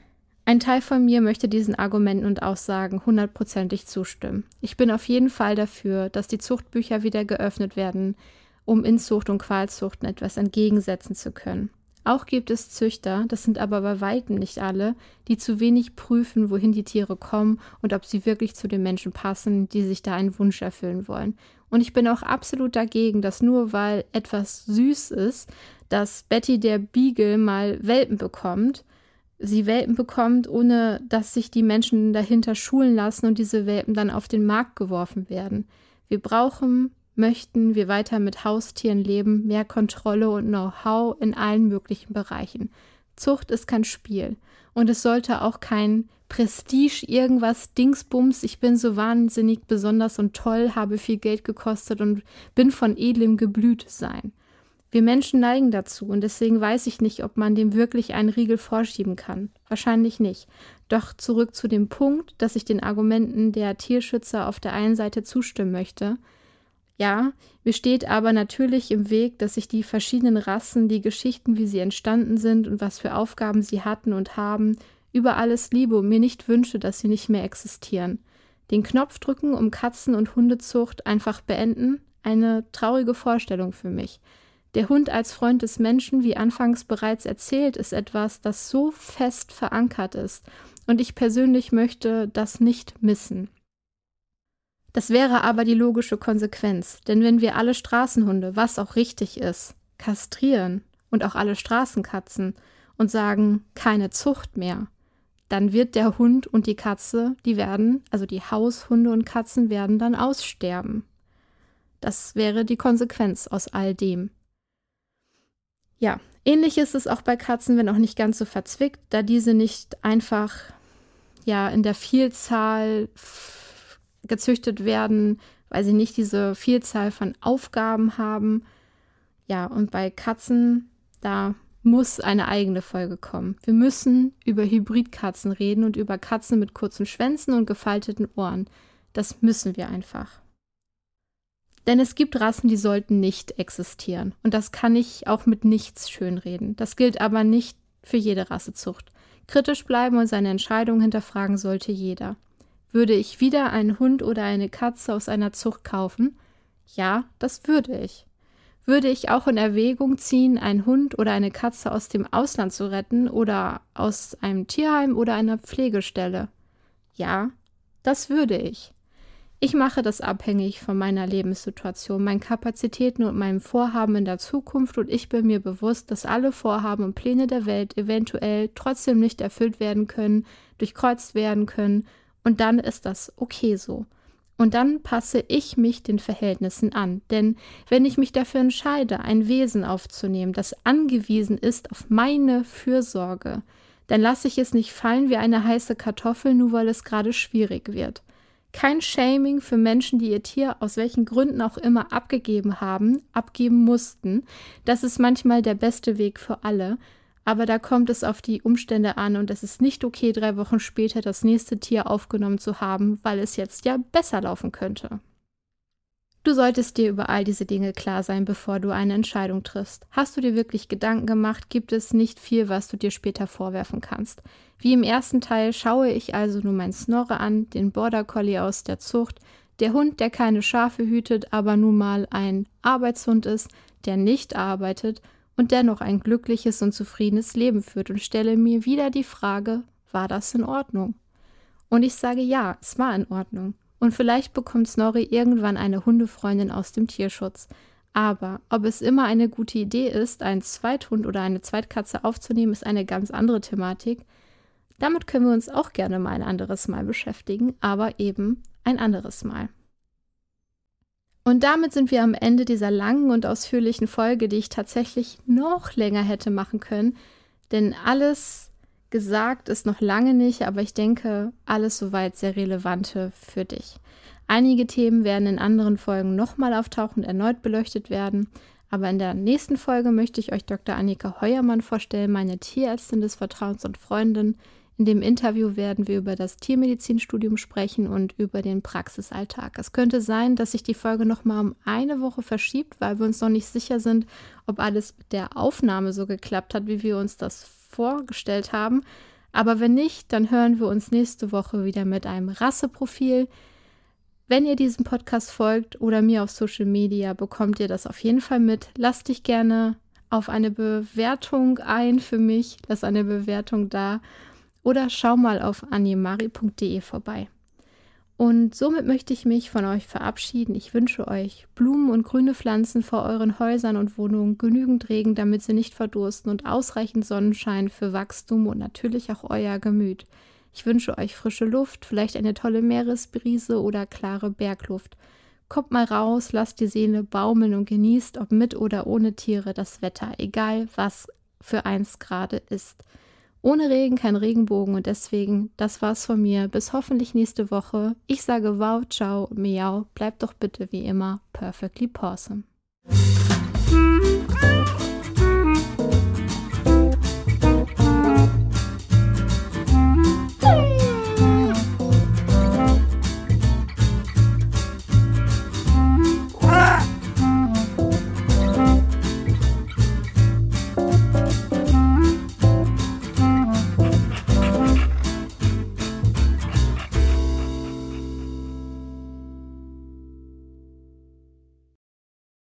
Ein Teil von mir möchte diesen Argumenten und Aussagen hundertprozentig zustimmen. Ich bin auf jeden Fall dafür, dass die Zuchtbücher wieder geöffnet werden, um Inzucht und Qualzuchten etwas entgegensetzen zu können. Auch gibt es Züchter, das sind aber bei weitem nicht alle, die zu wenig prüfen, wohin die Tiere kommen und ob sie wirklich zu den Menschen passen, die sich da einen Wunsch erfüllen wollen. Und ich bin auch absolut dagegen, dass nur weil etwas süß ist, dass Betty der Beagle mal Welpen bekommt, sie Welpen bekommt, ohne dass sich die Menschen dahinter schulen lassen und diese Welpen dann auf den Markt geworfen werden. Wir brauchen, möchten wir weiter mit Haustieren leben, mehr Kontrolle und Know-how in allen möglichen Bereichen. Zucht ist kein Spiel und es sollte auch kein Prestige, irgendwas, Dingsbums, ich bin so wahnsinnig besonders und toll, habe viel Geld gekostet und bin von edlem Geblüt sein. Wir Menschen neigen dazu und deswegen weiß ich nicht, ob man dem wirklich einen Riegel vorschieben kann. Wahrscheinlich nicht. Doch zurück zu dem Punkt, dass ich den Argumenten der Tierschützer auf der einen Seite zustimmen möchte. Ja, mir steht aber natürlich im Weg, dass ich die verschiedenen Rassen, die Geschichten, wie sie entstanden sind und was für Aufgaben sie hatten und haben, über alles liebe und mir nicht wünsche, dass sie nicht mehr existieren. Den Knopf drücken, um Katzen- und Hundezucht einfach beenden? Eine traurige Vorstellung für mich. Der Hund als Freund des Menschen, wie anfangs bereits erzählt, ist etwas, das so fest verankert ist, und ich persönlich möchte das nicht missen. Das wäre aber die logische Konsequenz, denn wenn wir alle Straßenhunde, was auch richtig ist, kastrieren und auch alle Straßenkatzen und sagen, keine Zucht mehr, dann wird der Hund und die Katze, die werden, also die Haushunde und Katzen werden dann aussterben. Das wäre die Konsequenz aus all dem. Ja, ähnlich ist es auch bei Katzen, wenn auch nicht ganz so verzwickt, da diese nicht einfach ja in der Vielzahl gezüchtet werden, weil sie nicht diese Vielzahl von Aufgaben haben. Ja, und bei Katzen, da muss eine eigene Folge kommen. Wir müssen über Hybridkatzen reden und über Katzen mit kurzen Schwänzen und gefalteten Ohren. Das müssen wir einfach. Denn es gibt Rassen, die sollten nicht existieren. Und das kann ich auch mit nichts schönreden. Das gilt aber nicht für jede Rassezucht. Kritisch bleiben und seine Entscheidung hinterfragen sollte jeder. Würde ich wieder einen Hund oder eine Katze aus einer Zucht kaufen? Ja, das würde ich. Würde ich auch in Erwägung ziehen, einen Hund oder eine Katze aus dem Ausland zu retten oder aus einem Tierheim oder einer Pflegestelle? Ja, das würde ich. Ich mache das abhängig von meiner Lebenssituation, meinen Kapazitäten und meinem Vorhaben in der Zukunft und ich bin mir bewusst, dass alle Vorhaben und Pläne der Welt eventuell trotzdem nicht erfüllt werden können, durchkreuzt werden können und dann ist das okay so. Und dann passe ich mich den Verhältnissen an. Denn wenn ich mich dafür entscheide, ein Wesen aufzunehmen, das angewiesen ist auf meine Fürsorge, dann lasse ich es nicht fallen wie eine heiße Kartoffel, nur weil es gerade schwierig wird. Kein Shaming für Menschen, die ihr Tier aus welchen Gründen auch immer abgegeben haben, abgeben mussten. Das ist manchmal der beste Weg für alle. Aber da kommt es auf die Umstände an und es ist nicht okay, drei Wochen später das nächste Tier aufgenommen zu haben, weil es jetzt ja besser laufen könnte. Du solltest dir über all diese Dinge klar sein, bevor du eine Entscheidung triffst. Hast du dir wirklich Gedanken gemacht, gibt es nicht viel, was du dir später vorwerfen kannst. Wie im ersten Teil schaue ich also nur mein Snorre an, den Border Collie aus der Zucht, der Hund, der keine Schafe hütet, aber nun mal ein Arbeitshund ist, der nicht arbeitet und dennoch ein glückliches und zufriedenes Leben führt und stelle mir wieder die Frage, war das in Ordnung? Und ich sage ja, es war in Ordnung. Und vielleicht bekommt Snorri irgendwann eine Hundefreundin aus dem Tierschutz. Aber ob es immer eine gute Idee ist, einen Zweithund oder eine Zweitkatze aufzunehmen, ist eine ganz andere Thematik. Damit können wir uns auch gerne mal ein anderes Mal beschäftigen, aber eben ein anderes Mal. Und damit sind wir am Ende dieser langen und ausführlichen Folge, die ich tatsächlich noch länger hätte machen können. Denn alles gesagt ist noch lange nicht, aber ich denke, alles soweit sehr relevante für dich. Einige Themen werden in anderen Folgen nochmal auftauchen und erneut beleuchtet werden. Aber in der nächsten Folge möchte ich euch Dr. Annika Heuermann vorstellen, meine Tierärztin des Vertrauens und Freundin. In dem Interview werden wir über das Tiermedizinstudium sprechen und über den Praxisalltag. Es könnte sein, dass sich die Folge nochmal um eine Woche verschiebt, weil wir uns noch nicht sicher sind, ob alles mit der Aufnahme so geklappt hat, wie wir uns das vorgestellt haben. Aber wenn nicht, dann hören wir uns nächste Woche wieder mit einem Rasseprofil. Wenn ihr diesem Podcast folgt oder mir auf Social Media, bekommt ihr das auf jeden Fall mit. Lasst dich gerne auf eine Bewertung ein für mich. Lass eine Bewertung da. Oder schau mal auf animari.de vorbei. Und somit möchte ich mich von euch verabschieden. Ich wünsche euch Blumen und grüne Pflanzen vor euren Häusern und Wohnungen, genügend Regen, damit sie nicht verdursten und ausreichend Sonnenschein für Wachstum und natürlich auch euer Gemüt. Ich wünsche euch frische Luft, vielleicht eine tolle Meeresbrise oder klare Bergluft. Kommt mal raus, lasst die Seele baumeln und genießt, ob mit oder ohne Tiere, das Wetter, egal was für eins gerade ist. Ohne Regen kein Regenbogen und deswegen, das war's von mir. Bis hoffentlich nächste Woche. Ich sage wow, ciao, miau, bleibt doch bitte wie immer perfectly awesome.